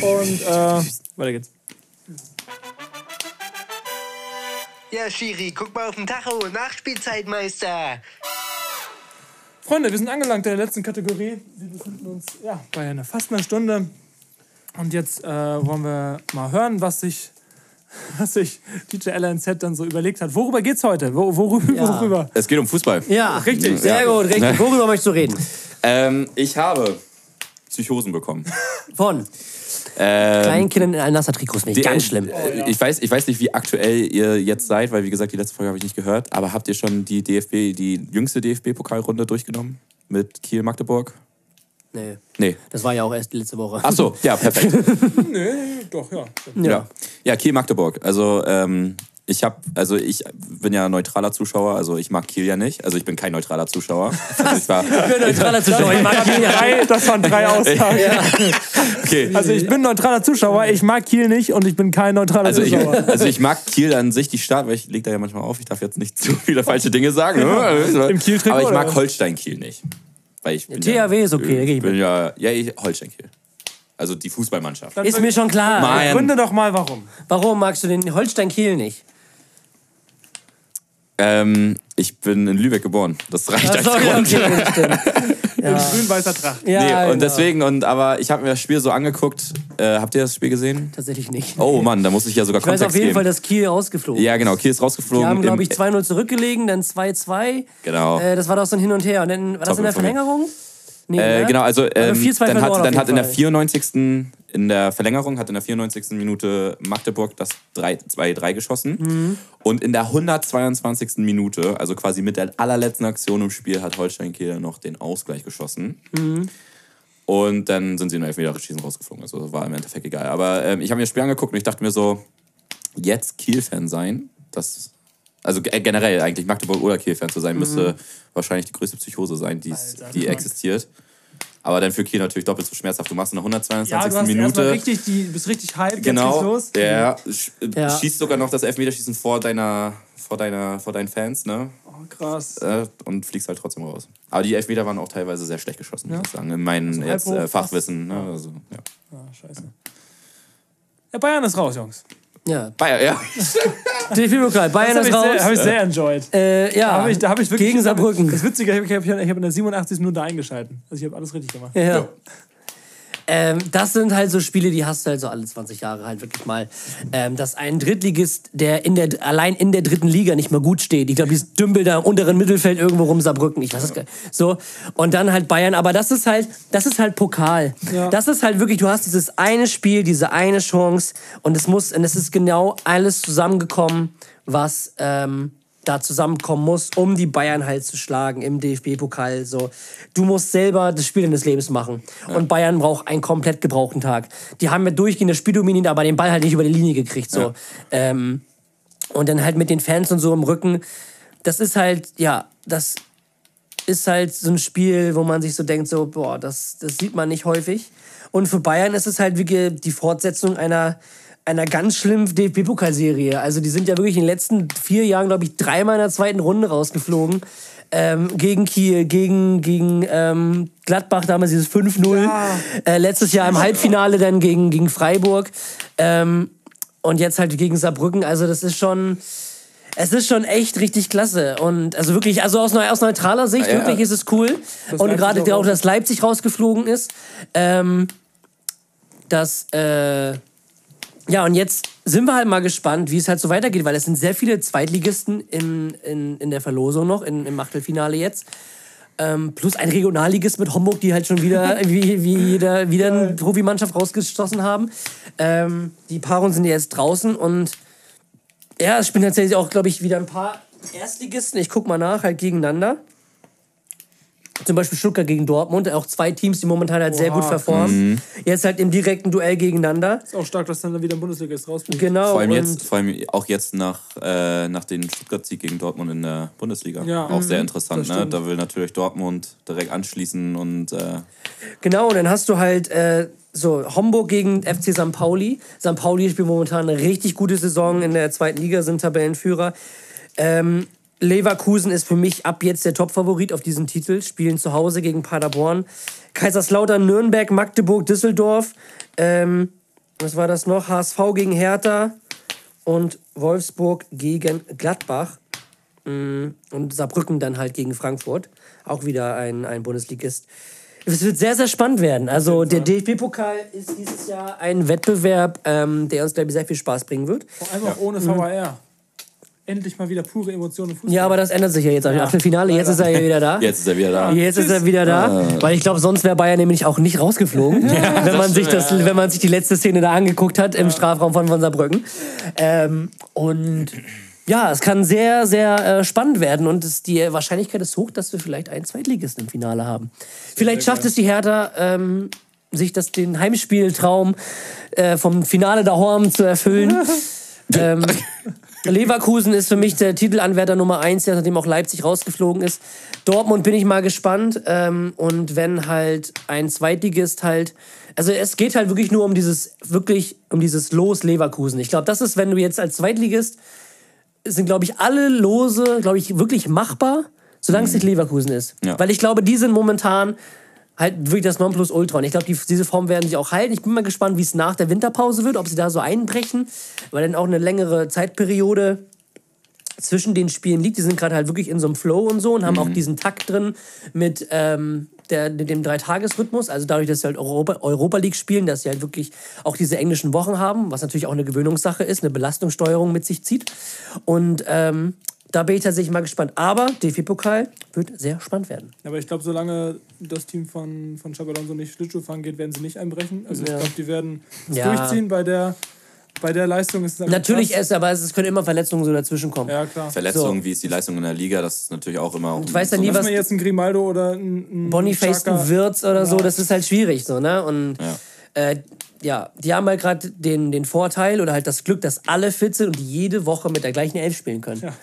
Und äh, weiter geht's. Ja, Schiri, guck mal auf den Tacho. Nachspielzeitmeister. Freunde, wir sind angelangt in der letzten Kategorie. Wir befinden uns ja, bei einer, fast einer Stunde. Und jetzt äh, wollen wir mal hören, was sich, (laughs) was sich DJ LNZ dann so überlegt hat. Worüber geht's heute? Wo, worüber? Ja. worüber? Es geht um Fußball. Ja, Richtig. Sehr Ja. gut, richtig. Worüber möchtest du reden? Ähm, ich habe Psychosen bekommen. (laughs) Von Ähm, kleinen Kindern in Al-Nassr-Trikots nicht. Ganz schlimm. äh, Ich weiß, ich weiß nicht, wie aktuell ihr jetzt seid, weil wie gesagt, die letzte Folge habe ich nicht gehört. Aber habt ihr schon die DFB, die jüngste DFB-Pokalrunde durchgenommen? Mit Kiel Magdeburg? Nee, Nee. das war ja auch erst letzte Woche. Ach so, ja, perfekt. (laughs) Doch, ja. Ja, ja Kiel Magdeburg. Also ähm, ich habe, also ich bin ja neutraler Zuschauer, also ich mag Kiel ja nicht. Also ich bin kein neutraler Zuschauer. (laughs) Also ich war, Ich bin neutraler Zuschauer. Ich mag ihn ja. Drei, das waren drei Aussagen. okay. Also ich bin neutraler Zuschauer, ich mag Kiel nicht und ich bin kein neutraler Also ich, Zuschauer. also ich mag Kiel an sich, die Stadt, weil ich leg da ja manchmal auf, ich darf jetzt nicht zu viele falsche Dinge sagen. Ne? (laughs) Im Kiel-Trikot, Aber ich mag was? Holstein-Kiel nicht. Weil ich bin THW ist okay, da geh ich ich bin ja, ja, ich, Holstein-Kiel. Also die Fußballmannschaft. Ist mir schon klar. Mann. Gründe doch mal, warum. Warum magst du den Holstein Kiel nicht? Ähm, ich bin in Lübeck geboren. Das reicht als Sorry, Grund. okay, stimmt. (laughs) In grün-weißer Tracht. Ja, Nee, genau. und deswegen, und aber ich habe mir das Spiel so angeguckt. Äh, habt ihr das Spiel gesehen? Tatsächlich nicht. Oh Mann, da muss ich ja sogar ich weiß Kontext auf jeden geben. Fall, dass Kiel rausgeflogen ja, genau, Kiel ist rausgeflogen. Die haben, glaube ich, Im- 2-0 zurückgelegen, dann 2-2. Genau. Äh, das war doch so ein Hin und Her. Und dann war das Top in der. Verlängerung? Nee, Äh, ne? genau, also ähm, 4-2 dann hat, dann hat in der Fall. 94. in der Verlängerung hat in der 94. Minute Magdeburg das 3 2-3 geschossen Mhm. und in der 122. Minute, also quasi mit der allerletzten Aktion im Spiel, hat Holstein Kiel noch den Ausgleich geschossen. Mhm. Und dann sind sie in der Elfmeterschießen rausgeflogen. Also war im Endeffekt egal. Aber ähm, ich habe mir das Spiel angeguckt und ich dachte mir so, jetzt Kiel-Fan sein, das also ge- generell eigentlich Magdeburg oder Kiel-Fan zu sein, müsste Mhm. wahrscheinlich die größte Psychose sein, die's, die existiert. Aber dann für Kiel natürlich doppelt so schmerzhaft. Du machst in der 122. Ja, du hast erstmal Minute. richtig, die, bist richtig hyped, Genau. jetzt geht's los. Ja, sch Ja. schießt sogar noch das Elfmeterschießen vor deiner, vor deiner, vor deinen Fans, ne? Oh, krass. Äh, und fliegst halt trotzdem raus. Aber die Elfmeter waren auch teilweise sehr schlecht geschossen, muss ich sagen. In meinem jetzt, hoch, äh. Fachwissen. Ne? Also, ja. Ah, scheiße. Ja, Bayern ist raus, Jungs. Ja. Bayer, ja. (laughs) DFB-Pokal, Bayern Das ist habe ich, raus. sehr- hab ich sehr enjoyed. Äh, ja, Da habe ich, da hab ich wirklich. gegen Saarbrücken. Das Witzige, ich habe hab, ich hab in der 87. Minute eingeschalten. Also ich habe alles richtig gemacht. Ja. Ja. Ähm, das sind halt so Spiele, die hast du halt so alle 20 Jahre halt wirklich mal. Ähm, dass ein Drittligist, der in der, allein in der dritten Liga nicht mal gut steht. Ich glaube, die dümpel da im unteren Mittelfeld irgendwo rum Saarbrücken. Ich weiß es gar nicht. So. Und dann halt Bayern. Aber das ist halt, das ist halt Pokal. Ja. Das ist halt wirklich, du hast dieses eine Spiel, diese eine Chance. Und es muss, und es ist genau alles zusammengekommen, was, ähm, da zusammenkommen muss, um die Bayern halt zu schlagen im DFB-Pokal. So, du musst selber das Spiel deines Lebens machen. Und Bayern braucht einen komplett gebrauchten Tag. Die haben ja durchgehend das Spiel dominiert, aber den Ball halt nicht über die Linie gekriegt. So. Ähm, und dann halt mit den Fans und so im Rücken. Das ist halt, ja, das ist halt so ein Spiel, wo man sich so denkt, so, boah, das, das sieht man nicht häufig. Und für Bayern ist es halt wie die Fortsetzung einer, einer ganz schlimmen DFB-Pokalserie. Also die sind ja wirklich in den letzten vier Jahren, glaube ich, dreimal in der zweiten Runde rausgeflogen. Ähm, gegen Kiel, gegen, gegen ähm, Gladbach, damals dieses 5-0. Äh, letztes Jahr im Halbfinale dann gegen, gegen Freiburg. Ähm, und jetzt halt gegen Saarbrücken. Also das ist schon... Es ist schon echt richtig klasse. Und also wirklich, also aus, aus neutraler Sicht, Ja. wirklich ist es cool. und gerade auch auch, dass Leipzig rausgeflogen ist. Ähm, dass, äh, ja, und jetzt sind wir halt mal gespannt, wie es halt so weitergeht, weil es sind sehr viele Zweitligisten in, in, in der Verlosung noch, in, im Achtelfinale jetzt. Ähm, plus ein Regionalligist mit Homburg, die halt schon wieder (laughs) wie, wie jeder, wieder eine Profimannschaft rausgestoßen haben. Ähm, die Paarungen sind jetzt draußen und Ja, es spielen tatsächlich auch, glaube ich, wieder ein paar Erstligisten. Ich guck mal nach, halt gegeneinander. Zum Beispiel Stuttgart gegen Dortmund, auch zwei Teams, die momentan halt sehr Oha. gut performen. Jetzt halt im direkten Duell gegeneinander. Ist auch stark, dass dann wieder ein Bundesliga ist rausfliegt. Genau. Vor allem, und jetzt, vor allem auch jetzt nach, äh, nach dem Stuttgart-Sieg gegen Dortmund in der Bundesliga. Ja. Auch sehr Mhm. interessant. Das Ne? Da will natürlich Dortmund direkt anschließen und äh, Genau, und dann hast du halt äh, so Homburg gegen FC St. Pauli. St. Pauli spielt momentan eine richtig gute Saison in der zweiten Liga, sind Tabellenführer. Ähm, Leverkusen ist für mich ab jetzt der Topfavorit auf diesen Titel, spielen zu Hause gegen Paderborn. Kaiserslautern, Nürnberg, Magdeburg, Düsseldorf. Ähm, was war das noch? HSV gegen Hertha und Wolfsburg gegen Gladbach. Mm, Und Saarbrücken dann halt gegen Frankfurt. Auch wieder ein, ein Bundesligist. Es wird sehr, sehr spannend werden. Also der DFB-Pokal ist dieses Jahr ein Wettbewerb, ähm, der uns, glaube ich, sehr viel Spaß bringen wird. Vor allem auch ohne VAR. Endlich mal wieder pure Emotionen im Fußball. Ja, aber das ändert sich ja jetzt am Achtelfinale. Jetzt ist er ja wieder da. jetzt ist er wieder da. Jetzt ist er wieder da, weil ich glaube, sonst wäre Bayern nämlich auch nicht rausgeflogen, (laughs) wenn, man sich das, wenn man sich die letzte Szene da angeguckt hat im Strafraum von, von Saarbrücken. Ähm, und ja, es kann sehr, sehr äh, spannend werden und es, die Wahrscheinlichkeit ist hoch, dass wir vielleicht einen Zweitligisten im Finale haben. Vielleicht schafft es die Hertha, ähm, sich das, den Heimspieltraum äh, vom Finale der Horm zu erfüllen. (laughs) ähm, (laughs) Leverkusen ist für mich der Titelanwärter Nummer eins, nachdem auch Leipzig rausgeflogen ist. Dortmund bin ich mal gespannt. Ähm, und wenn halt ein Zweitligist halt. Also es geht halt wirklich nur um dieses, wirklich um dieses Los Leverkusen. Ich glaube, das ist, wenn du jetzt als Zweitligist sind, glaube ich, alle Lose, glaube ich, wirklich machbar, solange es nicht Leverkusen ist. Ja. Weil ich glaube, die sind momentan halt wirklich das Nonplusultra. Und ich glaube, die, diese Form werden sie auch halten. Ich bin mal gespannt, wie es nach der Winterpause wird, ob sie da so einbrechen, weil dann auch eine längere Zeitperiode zwischen den Spielen liegt. Die sind gerade halt wirklich in so einem Flow und so und haben auch diesen Takt drin mit ähm, der, dem Dreitagesrhythmus. Also dadurch, dass sie halt Europa, Europa League spielen, dass sie halt wirklich auch diese englischen Wochen haben, was natürlich auch eine Gewöhnungssache ist, eine Belastungssteuerung mit sich zieht. Und ähm, da bin ich tatsächlich mal gespannt. Aber DFB-Pokal wird sehr spannend werden. Aber ich glaube, solange das Team von, von Xabi Alonso nicht Schlittschuh fahren geht, werden sie nicht einbrechen. Also Ja. ich glaube, die werden es Ja. durchziehen. Bei der, bei der Leistung ist es Natürlich krass. ist, aber es können immer Verletzungen so dazwischen kommen. Ja, klar. Verletzungen, wie ist die Leistung in der Liga, das ist natürlich auch immer. Ich weiß ja so nie, was jetzt ein Grimaldo oder ein, ein Boniface, ein Wirtz oder so, Ja. das ist halt schwierig so, ne? Und Ja. äh, ja, die haben halt gerade den, den Vorteil oder halt das Glück, dass alle fit sind und die jede Woche mit der gleichen Elf spielen können. Ja.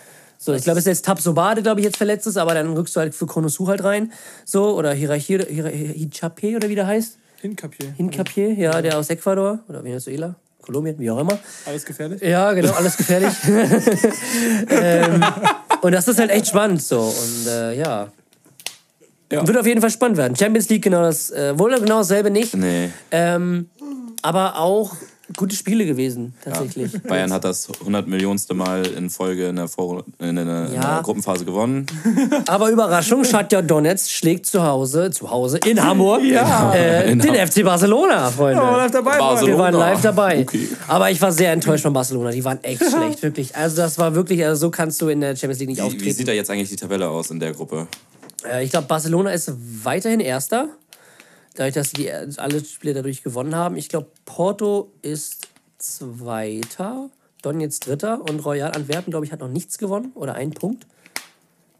So, ich glaube, es ist jetzt Tabsobade, glaube ich, jetzt verletzt ist, aber dann rückst du halt für Konosu halt rein. So, oder Hirachi, Hichape oder wie der heißt. Hinkapier. Hinkapier, ja, der aus Ecuador oder Venezuela, Kolumbien, wie auch immer. Alles gefährlich. Ja, genau, alles gefährlich. (laughs) ähm, und das ist halt echt spannend so. Und äh, ja. Ja. Wird auf jeden Fall spannend werden. Champions League genau das, äh, wohl genau dasselbe nicht. Nee. Ähm, aber auch gute Spiele gewesen, tatsächlich. (laughs) Bayern hat das 100 Millionste Mal in Folge in der, Vor in der, in Ja. der Gruppenphase gewonnen. (laughs) Aber Überraschung, Shakhtar Donetsk schlägt zu Hause, zu Hause in Hamburg, Ja. äh, In den Ham- FC Barcelona, Freunde. Ja, live dabei, Barcelona. Wir waren live dabei. Okay. Aber ich war sehr enttäuscht von Barcelona. Die waren echt schlecht, wirklich. Also das war wirklich, also so kannst du in der Champions League nicht Wie, wie sieht auftreten. da jetzt eigentlich die Tabelle aus in der Gruppe? Äh, ich glaube, Barcelona ist weiterhin Erster. Dadurch, dass die äh, alle Spiele dadurch gewonnen haben. Ich glaube, Porto ist Zweiter, Don jetzt Dritter und Royal Antwerpen, glaube ich, hat noch nichts gewonnen oder einen Punkt.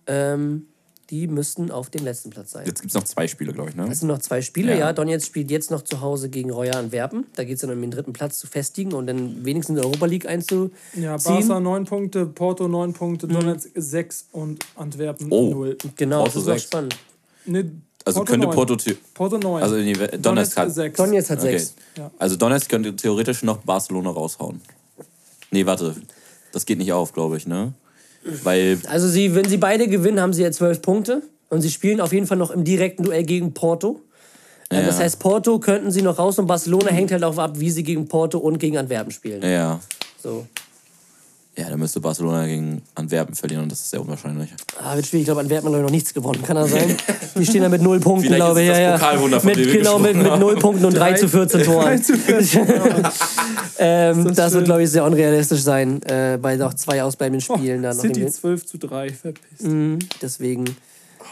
Ähm, die müssten auf dem letzten Platz sein. Jetzt gibt es noch zwei Spiele, glaube ich, ne? Es sind noch zwei Spiele, ja. Ja. Donetsk spielt jetzt noch zu Hause gegen Royal Antwerpen. Da geht es dann um den dritten Platz zu festigen und dann wenigstens in der Europa League einzuziehen. Ja, Barca 9 Punkte, Porto 9 Punkte, Donetsk 6 und Antwerpen Oh. 0. Genau, Porto das ist noch sechs. spannend. Nee, Also könnte 9. Porto. Porto 9. Also die, Donetsk hat. 6. Donetsk hat Okay. sechs. Ja. Also Donetsk könnte theoretisch noch Barcelona raushauen. Nee, warte. Das geht nicht auf, glaube ich, ne? Weil. Also sie, wenn sie beide gewinnen, haben sie ja zwölf Punkte. Und sie spielen auf jeden Fall noch im direkten Duell gegen Porto. Äh, Ja. Das heißt, Porto könnten sie noch raus und Barcelona hängt halt auch ab, wie sie gegen Porto und gegen Antwerpen spielen. Ja. So. Ja, da müsste Barcelona gegen Antwerpen verlieren und das ist sehr unwahrscheinlich. Ah, wird schwierig. Ich glaube, Antwerpen hat noch nichts gewonnen. Kann das sein? (laughs) Die stehen da mit null Punkten, Vielleicht glaube ich. Ja, ja. Mit, genau, (laughs) mit, mit null Punkten und 3 zu 14 (laughs) Toren. ähm, das, das wird, glaube ich, sehr unrealistisch sein, äh, bei noch zwei ausbleibenden Spielen. dann noch City im- 12 zu 3, verpisst. Mhm, deswegen,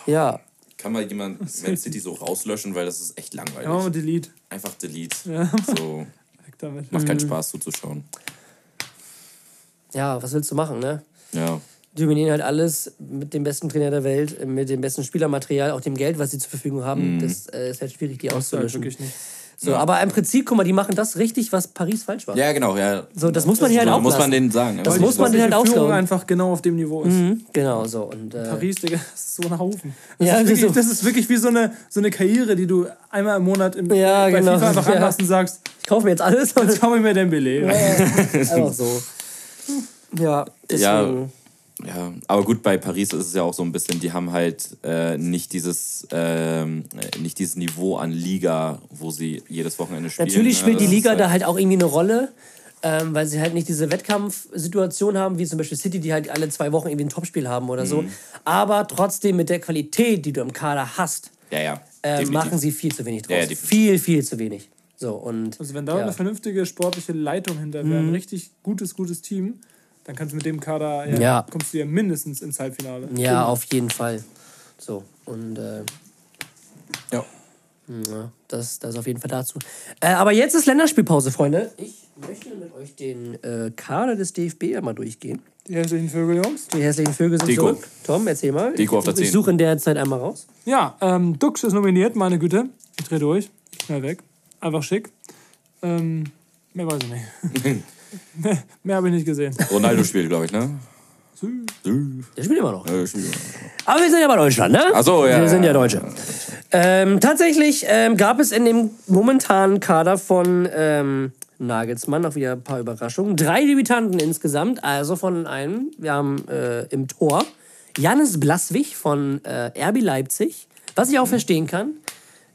ja. Kann mal jemand Man City so rauslöschen, weil das ist echt langweilig. Ja, wir Delete. Einfach Delete. Ja. So, macht Mhm. keinen Spaß zuzuschauen. Ja, was willst du machen, ne? Ja. Die dominieren halt alles mit dem besten Trainer der Welt, mit dem besten Spielermaterial, auch dem Geld, was sie zur Verfügung haben. Das äh, ist halt schwierig, die Das halt auszulöschen. wirklich nicht. So, aber im Prinzip, guck mal, die machen das richtig, was Paris falsch war. Ja, genau, ja. So, das muss man hier halt So auch muss man denen sagen. Das Ja. muss man denen halt Führung ausgaben. einfach genau auf dem Niveau ist. Mhm, genau, so. Und, äh, Paris, Digga, das ist so ein Haufen. Das, Ja, ist, das wirklich, ist so- das ist wirklich wie so eine, so eine Karriere, die du einmal im Monat im, Ja, bei genau. FIFA einfach Ja. anhast und sagst, ich kaufe mir jetzt alles. jetzt kaufe ich mir Dembele. (laughs) Einfach so. Ja, Ja. deswegen. Ja, aber gut, bei Paris ist es ja auch so ein bisschen, die haben halt äh, nicht dieses äh, nicht dieses Niveau an Liga, wo sie jedes Wochenende spielen. Natürlich ne? spielt die Das ist Liga halt- da halt auch irgendwie eine Rolle, ähm, weil sie halt nicht diese Wettkampfsituation haben, wie zum Beispiel City, die halt alle zwei Wochen irgendwie ein Topspiel haben oder Mhm. so. Aber trotzdem mit der Qualität, die du im Kader hast, Ja, ja. äh, machen sie viel zu wenig draus. Ja, ja, viel, viel zu wenig. So, und Also wenn da ja. eine vernünftige sportliche Leitung hinter wäre, ein richtig gutes, gutes Team, dann kannst du mit dem Kader, ja, Ja. kommst du ja mindestens ins Halbfinale. Ja, auf jeden Fall. So, und äh, Ja. ja, das, das auf jeden Fall dazu. Äh, aber jetzt ist Länderspielpause, Freunde. Ich möchte mit euch den äh, Kader des DFB einmal durchgehen. Die hässlichen Vögel, Jungs. Die hässlichen Vögel sind Deko. zurück. Tom, erzähl mal. Deko auf der ich, ich 10. suche in der Zeit einmal raus. Ja, ähm, Dux ist nominiert, meine Güte. Ich dreh durch. Schnell weg. Einfach schick. Ähm, mehr weiß ich nicht. mehr (laughs) mehr habe ich nicht gesehen. Ronaldo spielt, glaube ich, ne? Der spielt immer noch. Ja, spielt. Aber wir sind ja bei Deutschland, ne? Ach so, ja, Wir sind ja. Deutsche. Ähm, tatsächlich ähm, gab es in dem momentanen Kader von ähm, Nagelsmann auch wieder ein paar Überraschungen. Drei Debütanten insgesamt, also von einem. Wir haben äh, im Tor Jannis Blaswig von äh, RB Leipzig, was ich auch verstehen kann.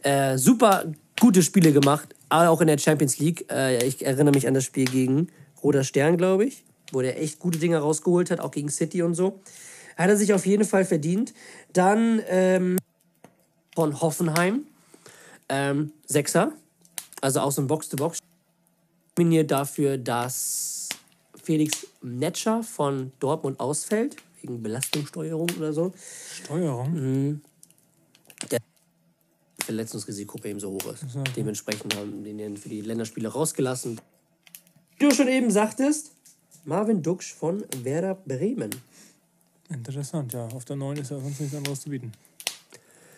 Äh, super gute Spiele gemacht, aber auch in der Champions League. Äh, ich erinnere mich an das Spiel gegen Roter Stern, glaube ich, wo der echt gute Dinge rausgeholt hat, auch gegen City und so. Hat er sich auf jeden Fall verdient. Dann ähm, von Hoffenheim, ähm, Sechser, also so ein Box-to-Box. Nominiert dafür, dass Felix Netscher von Dortmund ausfällt, wegen Belastungssteuerung oder so. Steuerung. Verletzungsrisiko bei ihm so hoch ist. Dementsprechend haben die den für die Länderspiele rausgelassen. Wie du schon eben sagtest, Marvin Duksch von Werder Bremen. Interessant, ja. Auf der 9 ist ja sonst nichts anderes zu bieten.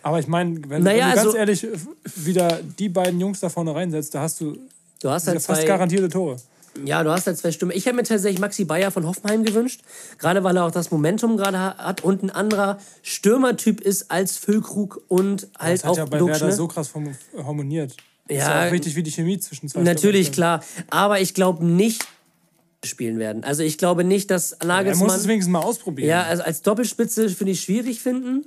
Aber ich meine, wenn, Naja, wenn du ganz also- ehrlich äh, wieder die beiden Jungs da vorne reinsetzt, da hast du Du hast halt fast garantierte Tore. Ja, du hast halt zwei Stimmen. Ich hätte mir tatsächlich Maxi Bayer von Hoffenheim gewünscht, gerade weil er auch das Momentum gerade ha- hat und ein anderer Stürmertyp ist als Füllkrug und halt Das hat auch ja bei Duksch, Werder ne? so krass harmoniert. Das ist Ja, ja auch wichtig, wie die Chemie zwischen zwei Natürlich, klar. Aber ich glaube nicht, spielen werden. Also ich glaube nicht, dass stimmt. Er muss Nagelsmann... es wenigstens mal ausprobieren. Ja, also als Doppelspitze finde ich schwierig finden.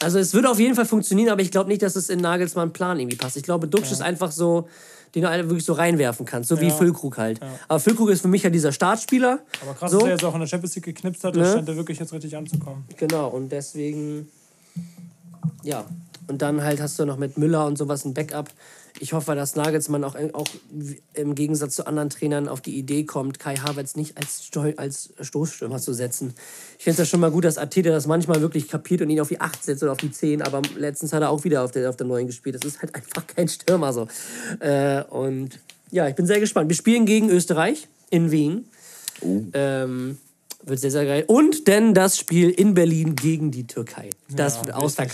Also es würde auf jeden Fall funktionieren, aber ich glaube nicht, dass es in Nagelsmann Plan irgendwie passt. Ich glaube, Duxch ist einfach so, den du einfach wirklich so reinwerfen kannst, so wie Ja. Füllkrug halt. Aber Füllkrug ist für mich halt dieser Startspieler. Aber krass, so. dass er jetzt auch in der Champions League geknipst hat, Ne? scheint er wirklich jetzt richtig anzukommen. Genau, und deswegen, ja. Und dann halt hast du noch mit Müller und sowas ein Backup. Ich hoffe, dass Nagelsmann auch, auch im Gegensatz zu anderen Trainern auf die Idee kommt, Kai Havertz nicht als, als Stoßstürmer zu setzen. Ich finde es ja schon mal gut, dass Ateta das manchmal wirklich kapiert und ihn auf die 8 setzt oder auf die 10, aber letztens hat er auch wieder auf der, auf der 9 gespielt. Das ist halt (laughs) einfach kein Stürmer so. Äh, und ja, ich bin sehr gespannt. Wir spielen gegen Österreich in Wien. Ähm, wird sehr, sehr geil. Und denn das Spiel in Berlin gegen die Türkei. Das Ja, wird richtig.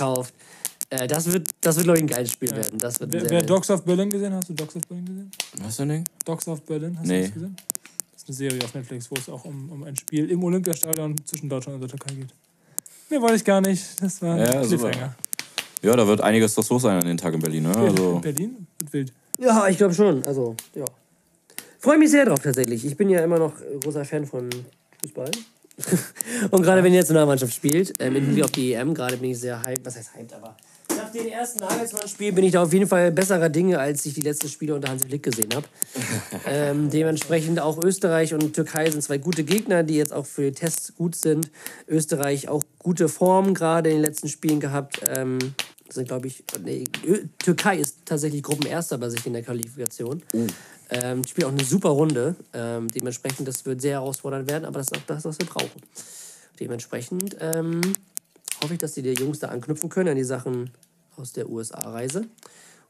Äh, das wird, das wird glaube ich, ein geiles Spiel werden. Das wird Wer, wer. Dogs of Berlin gesehen? Hast du Dogs of Berlin gesehen? Was Ding? Dogs of Berlin, hast Nee. du das gesehen? Das ist eine Serie auf Netflix, wo es auch um, um ein Spiel im Olympiastadion zwischen Deutschland und der Türkei geht. Mehr wollte ich gar nicht. Das war Ja, ein. Cliffhanger. Ja, da wird einiges doch los sein an den Tag in Berlin. Ne? Also, Berlin wird wild. Ja, ich glaube schon. Also, ja. Freue mich sehr drauf tatsächlich. Ich bin ja immer noch großer Fan von Fußball. (laughs) Und gerade wenn die Nationalmannschaft spielt, ähm, im Hinblick auf die EM, gerade bin ich sehr hyped. Was heißt hyped, aber nach dem ersten Nagelsmann-Spiel bin ich da auf jeden Fall besserer Dinge, als ich die letzten Spiele unter Hansi Flick gesehen habe. (laughs) ähm, dementsprechend auch Österreich und Türkei sind zwei gute Gegner, die jetzt auch für Tests gut sind. Österreich auch gute Form gerade in den letzten Spielen gehabt. Ähm, sind, glaube ich, nee, Türkei ist tatsächlich Gruppenerster bei sich in der Qualifikation. Ähm, die spielen auch eine super Runde. Ähm, dementsprechend, das wird sehr herausfordernd werden, aber das ist auch das, was wir brauchen. Dementsprechend ähm, hoffe ich, dass die Jungs da anknüpfen können an die Sachen aus der USA-Reise.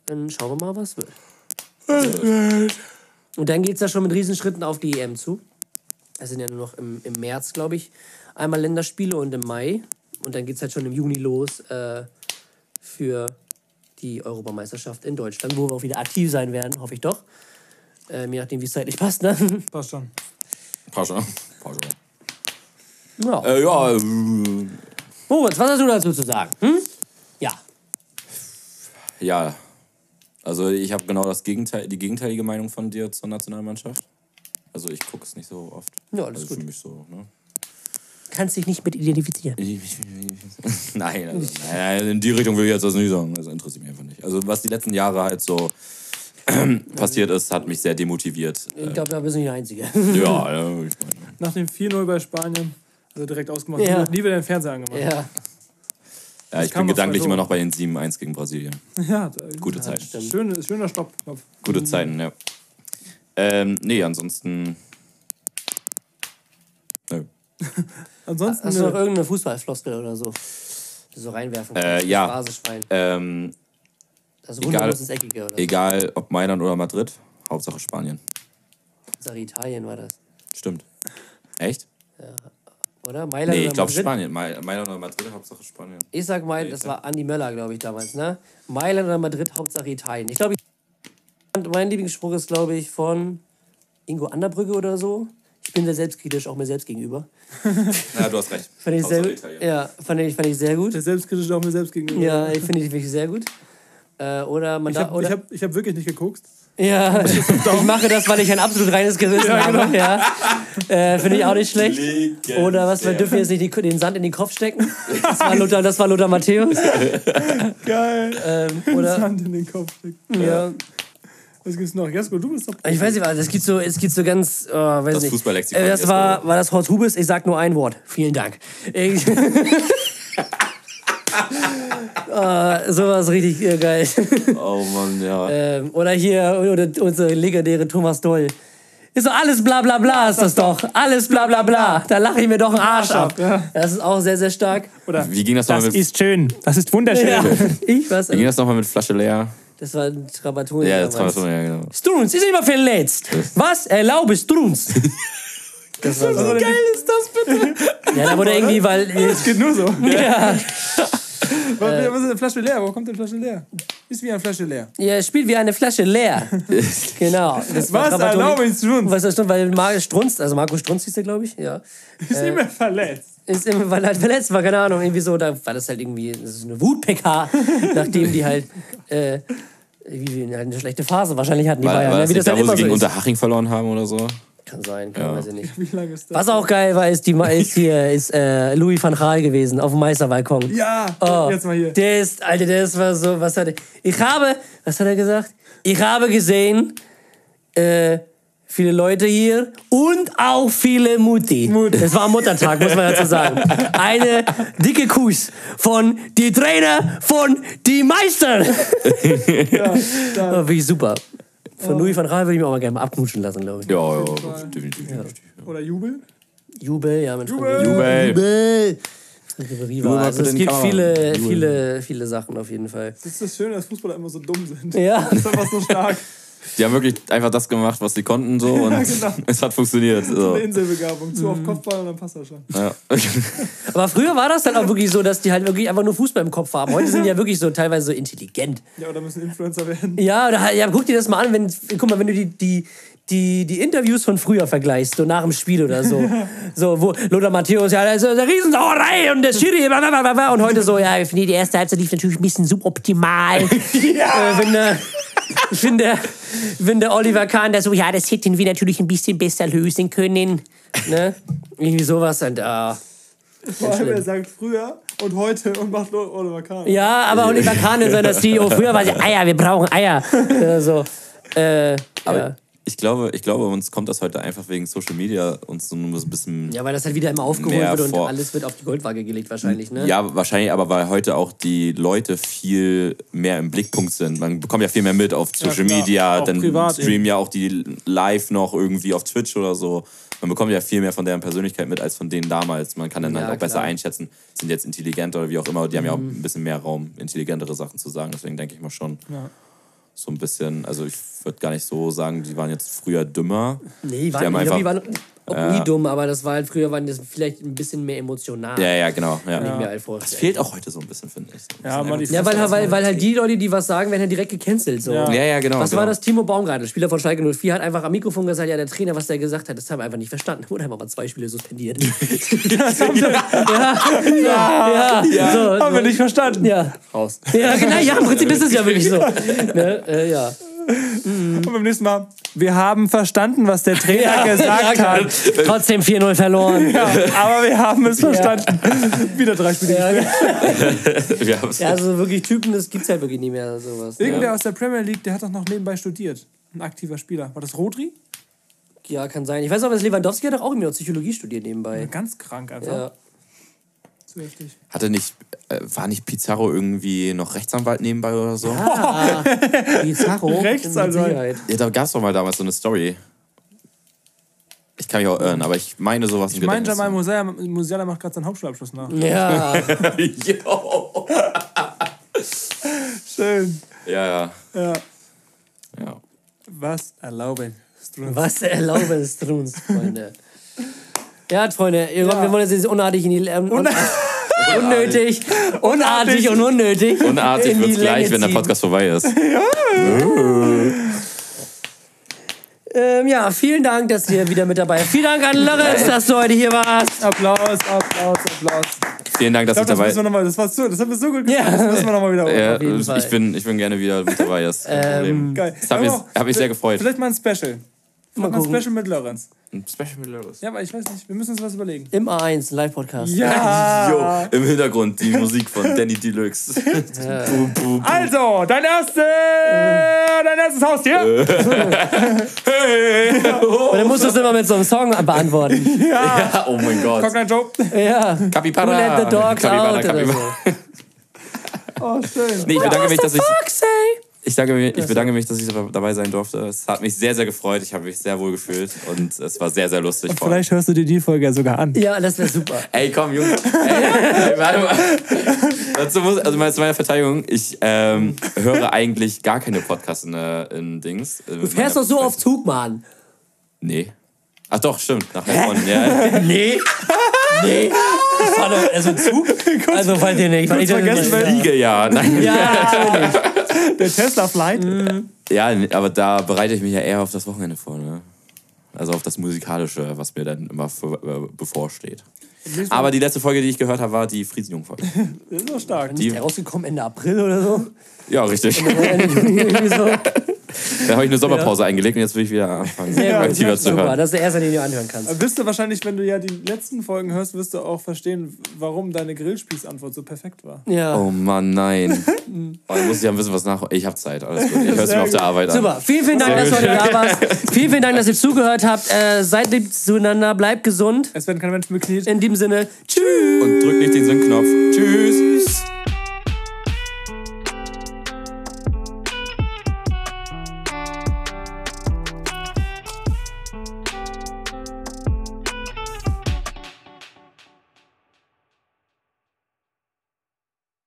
Dann schauen wir mal, was wird. Und dann geht es ja schon mit Riesenschritten auf die EM zu. Es sind ja nur noch im, im März, glaube ich, einmal Länderspiele und im Mai. Und dann geht es halt schon im Juni los äh, für die Europameisterschaft in Deutschland, wo wir auch wieder aktiv sein werden, hoffe ich doch. Ähm, je nachdem, wie es zeitlich passt. Ne? Passt schon. Pascha. Pascha. ja. Äh, ja, äh, Moritz, was hast du dazu zu sagen? Hm? Ja. Also ich habe genau das Gegenteil, die gegenteilige Meinung von dir zur Nationalmannschaft. Also ich gucke es nicht so oft. Ja, alles also gut. Für mich so, ne? Kannst dich nicht mit identifizieren. (laughs) nein, also, nein, in die Richtung will ich jetzt das nicht sagen. Das interessiert mich einfach nicht. Also was die letzten Jahre halt so (clears throat) passiert ist, hat mich sehr demotiviert. Ich glaube, da bist du nicht der Einzige. (laughs) Ja, ja, (laughs) ich meine. Nach dem 4-0 bei Spanien, also direkt ausgemacht, Ja. nie wieder den Fernseher angemacht. ja. Ja, ich bin gedanklich immer noch bei den 7-1 gegen Brasilien. (laughs) Ja, Gute Zeit. Schön, schöner Stopp. Gute Zeiten, ja. Ähm, nee, ansonsten. Nö. (laughs) Ansonsten, Hast du noch nö. irgendeine Fußballfloskel oder so? So reinwerfen Äh, ja. das. Ähm, Das egal- Runde muss ins Eckige oder so. egal ob Mailand oder Madrid, Hauptsache Spanien. Sag Italien war das. Stimmt. Echt? Oder? Mailand Nee, ich glaube? Spanien. Ma- Mailand oder Madrid, Hauptsache Spanien. Ich sag Mailand, das war Andi Möller, glaube ich, damals, ne? Mailand oder Madrid, Hauptsache Italien. Ich glaube, ich- mein Lieblingsspruch ist, glaube ich, von Ingo Anderbrücke oder so. Ich bin sehr selbstkritisch, auch mir selbst gegenüber. (laughs) Ja, du hast recht. Fand ich sehr. Ja, fand ich, fand ich sehr gut. Der selbstkritisch auch mir selbst gegenüber. Ja, ich finde ich wirklich sehr gut. Äh, oder man Ich da, habe hab, ich hab wirklich nicht geguckt. Ja, ich mache das, weil ich ein absolut reines Gewissen habe. Ja. Äh, Finde ich auch nicht schlecht. Oder was, wir dürfen jetzt nicht die, den Sand in den Kopf stecken. Das war Lothar, das war Lothar Matthäus. Geil. Ähm, oder, Hand in den Kopf stecken. ja. Was gibt's noch? Jesko, du bist doch. Ich weiß nicht, was, es gibt so, es gibt so ganz, oh, weiß Das nicht. Fußballlexikon Äh, Das war, war das Horst Hubes. Ich sag nur ein Wort. Vielen Dank. (laughs) (laughs) Ah, sowas richtig äh, geil. (laughs) Oh Mann, ja. Ähm, oder hier, oder unsere legendäre Thomas Doll. Ist so alles bla bla bla ist das doch. Alles bla bla bla. Da lache ich mir doch einen Arsch ab. Das ist auch sehr, sehr stark. Wie ging das nochmal mit, ist schön. Das ist wunderschön. Ja. (laughs) Ich was? wie ging das noch mal mit Flasche leer? Das war ein Trabatoni. Ja, man ja, genau. Struns ist immer verletzt. Was? Erlaube Struns. (laughs) Das war so. Geil ist das bitte? Ja, da wurde irgendwie, weil. Geht nur so. Ja, Was, was ist eine Flasche leer? Wo kommt denn Flasche leer? Ist wie eine Flasche leer. ja, spielt wie eine Flasche leer. (laughs) Genau. Das war Was? Erlaube ich schon. Was ist das? Weil Markus Strunz, also Markus Strunz hieß der, glaube ich, ja. Ist nicht mehr verletzt. Ist immer, weil er halt verletzt war, keine Ahnung, irgendwie so, da war das halt irgendwie, das ist eine Wut-PK, (laughs) nachdem die halt, äh, wie, wie halt eine schlechte Phase wahrscheinlich hatten, die War, Bayern, war ne? das wie nicht das da, halt wo immer sie so gegen ist. Unterhaching verloren haben oder so? Kann sein, kann, weiß ich nicht. (laughs) Wie lange ist das? Was auch geil war, ist, die, ist hier, (laughs) ist äh, Louis van Gaal gewesen, auf dem Meisterbalkon. Ja, Oh, jetzt mal hier. Der ist, Alter, der ist war so, was hat er, ich habe, was hat er gesagt? Ich habe gesehen, äh, viele Leute hier und auch viele Mutti. Das war am Muttertag, muss man dazu sagen. (laughs) Eine dicke Kuss von die Trainer von die Meister. ja, Wie super. Von Louis van Gaal würde ich mir auch mal gerne mal abknutschen lassen, glaube ich. Ja, ja, definitiv. definitiv. Oder Jubel? Jubel, ja, mit Jubel. Jubel. Jubel. Mal Also, es gibt viele, Jubel. viele, viele Sachen auf jeden Fall. Das ist das Schöne, dass Fußballer immer so dumm sind. Ja. Das ist einfach so stark. (laughs) Die haben wirklich einfach das gemacht, was sie konnten so (laughs) und genau. (laughs) es hat funktioniert. So. Eine Inselbegabung. Zu Mhm. auf Kopfball und dann passt das schon. Ja. (laughs) Aber früher war das dann auch wirklich so, dass die halt wirklich einfach nur Fußball im Kopf haben. Heute sind die ja wirklich so teilweise so intelligent. Ja, oder müssen Influencer werden. Ja, oder, halt- ja guck dir das mal an, wenn, guck mal, wenn du die, die, die, die Interviews von früher vergleichst, so nach dem Spiel oder so. So, wo Lothar Matthäus, ja, das ist eine Riesensauerei und der Schiri, bla, bla, bla, bla, und heute so, ja, ich finde, die erste Halbzeit lief natürlich ein bisschen suboptimal. ja. äh, wenn der, ich finde, wenn der Oliver Kahn, der so, ja, das hätten wir natürlich ein bisschen besser lösen können. Ne? Irgendwie sowas. Und, ah. Vor allem, er sagt früher und heute und macht Oliver Kahn. Ja, aber Oliver Kahn in seiner CEO, früher war sie Eier, wir brauchen Eier. Oder so. Äh, ja. Ich glaube, ich glaube, uns kommt das heute einfach wegen Social Media uns so ein bisschen. ja, weil das halt wieder immer aufgeholt wird und vor- alles wird auf die Goldwaage gelegt wahrscheinlich, ne? Ja, wahrscheinlich, aber weil heute auch die Leute viel mehr im Blickpunkt sind. Man bekommt ja viel mehr mit auf Social klar. Media, Auch dann privat streamen ja auch die live noch irgendwie auf Twitch oder so. Man bekommt ja viel mehr von deren Persönlichkeit mit als von denen damals. Man kann dann Ja, halt auch besser klar. Mhm. einschätzen, sind jetzt intelligenter oder wie auch immer. Die haben ja auch ein bisschen mehr Raum, intelligentere Sachen zu sagen. Deswegen denke ich mal schon so ein bisschen, also ich würde gar nicht so sagen, die waren jetzt früher dümmer. Nee, Die haben waren, ich glaub, einfach- die waren, Ob nie dumm, aber das war halt früher, waren das vielleicht ein bisschen mehr emotional. Ja, ja, genau. Ja. Ich mir halt Das fehlt auch heute so ein bisschen, finde ich. Ja, mal die Ja, weil, Fresse weil, weil halt die Leute, die was sagen, werden halt direkt gecancelt. So. Ja. Ja, ja, genau. Was genau. war das? Timo Baumgartel, Spieler von Schalke 04, hat einfach am Mikrofon gesagt, ja, der Trainer, was der gesagt hat, das haben wir einfach nicht verstanden. Wurde einfach mal zwei Spiele suspendiert. (laughs) ja, ja, ja, so, Haben wir nicht verstanden. ja. Raus. Ja, genau, ja, im Prinzip (laughs) ist es ja wirklich so. Ne? Äh, ja. Und beim nächsten Mal, wir haben verstanden, was der Trainer (laughs) gesagt Ja, hat. Trotzdem 4-0 verloren. Ja, aber wir haben es verstanden. Wieder drei Spiele. Ja. (laughs) Wir haben's. ja, also wirklich Typen, das gibt's halt wirklich nicht mehr, sowas. Irgendwer aus der Premier League, der hat doch noch nebenbei studiert. Ein aktiver Spieler. War das Rodri? Ja, kann sein. Ich weiß auch, dass Lewandowski hat doch auch irgendwie noch Psychologie studiert nebenbei. Ganz krank einfach. Ja. Zu heftig. Hatte nicht, war nicht Pizarro irgendwie noch Rechtsanwalt nebenbei oder so? Ah, (laughs) Pizarro. Rechtsanwalt. Ja, da gab es doch mal damals so eine Story. Ich kann mich auch irren, aber ich meine sowas im Ich meine. Jamal Musiala, Musiala macht gerade seinen Hauptschulabschluss nach. Ja, (laughs) (laughs) Jo. Schön. Ja, ja. Ja. ja. Was erlauben? was erlauben es uns, Freunde. Ja, Freunde, ihr- wir wollen jetzt nicht unartig in die... Ähm, unnötig, unartig und unnötig. Unartig wird es gleich, wenn der. Podcast vorbei ist. (laughs) Ähm, ja, vielen Dank, dass ihr wieder mit dabei seid. Vielen Dank an Lorenz, dass du heute hier warst. Applaus, Applaus, Applaus. Vielen Dank, dass Ich ich, glaube, das, dabei mal- das, war so, das haben wir so gut gemacht. Ja. Das müssen wir nochmal wieder ja, jeden Fall. ich, bin, ich bin gerne wieder mit dabei. Das Problem. Geil. Das hat mich, hat mich sehr gefreut. Vielleicht mal ein Special. Mal ein gucken. Special mit Lorenz. Ein Special mit Loris. Ja, aber ich weiß nicht, wir müssen uns was überlegen. Im A1, Live-Podcast. Ja! (laughs) Jo, im Hintergrund die Musik von Danny Deluxe. (laughs) boom, boom. Also, dein erste, dein erstes Haustier. (laughs) Und dann musst du es immer mit so einem Song beantworten. Ja, oh mein Gott. Cockney Joe. Ja. Capybara. Who let the dogs Capybara, out oder Capybara. so. Oh, schön. Nee, ich bedanke mich, dass ich, say? Ich, danke, mich- ich bedanke mich, dass ich dabei sein durfte. Es hat mich sehr, sehr gefreut. Ich habe mich sehr wohl gefühlt und es war sehr, sehr lustig. Allem. Vielleicht hörst du dir die Folge ja sogar an. Ja, das wäre super. (laughs) Ey, komm, Jungs. Ey, warte mal. Dazu muss, also zu meiner Verteidigung, ich ähm, höre eigentlich gar keine Podcasts in, äh, in Dings. Du fährst doch so auf Zug, Mann. Nee. Ach doch, stimmt. Nach Heilbronn, ja. (laughs) Nee. Nee. Ich fahre doch, also Zug? (laughs) Also, falls ihr nicht. Ich vergessen, Fliege, ja. Nein. Ja, natürlich. (laughs) Der Tesla Flight. Ja, aber da bereite ich mich ja eher auf das Wochenende vor, ne? Also auf das Musikalische, was mir dann immer äh, bevorsteht. Aber die letzte Folge, die ich gehört habe, war die Friesenjung-Folge. Das (laughs) ist so stark. Ist der rausgekommen Ende April oder so? Ja, richtig. Ende Juni irgendwie so. (laughs) Da habe ich eine Sommerpause eingelegt und jetzt will ich wieder anfangen, gut. aktiver zu Super, hören. das ist der erste, den du anhören kannst. Wirst du wahrscheinlich, wenn du ja die letzten Folgen hörst, wirst du auch verstehen, warum deine Grillspießantwort so perfekt war. Ja. Oh Mann, nein. (laughs) Oh, dann muss ich ja ein bisschen was nach. Ich habe Zeit, alles gut. Ich höre es mir auf der Arbeit an. Super, vielen, vielen Dank, dass du heute da warst. Vielen, vielen Dank, dass ihr zugehört habt. Äh, seid lieb zueinander, bleibt gesund. Es werden keine Menschen bekniet. In diesem Sinne, tschüss. Und drück nicht den Sinn-Knopf. Tschüss.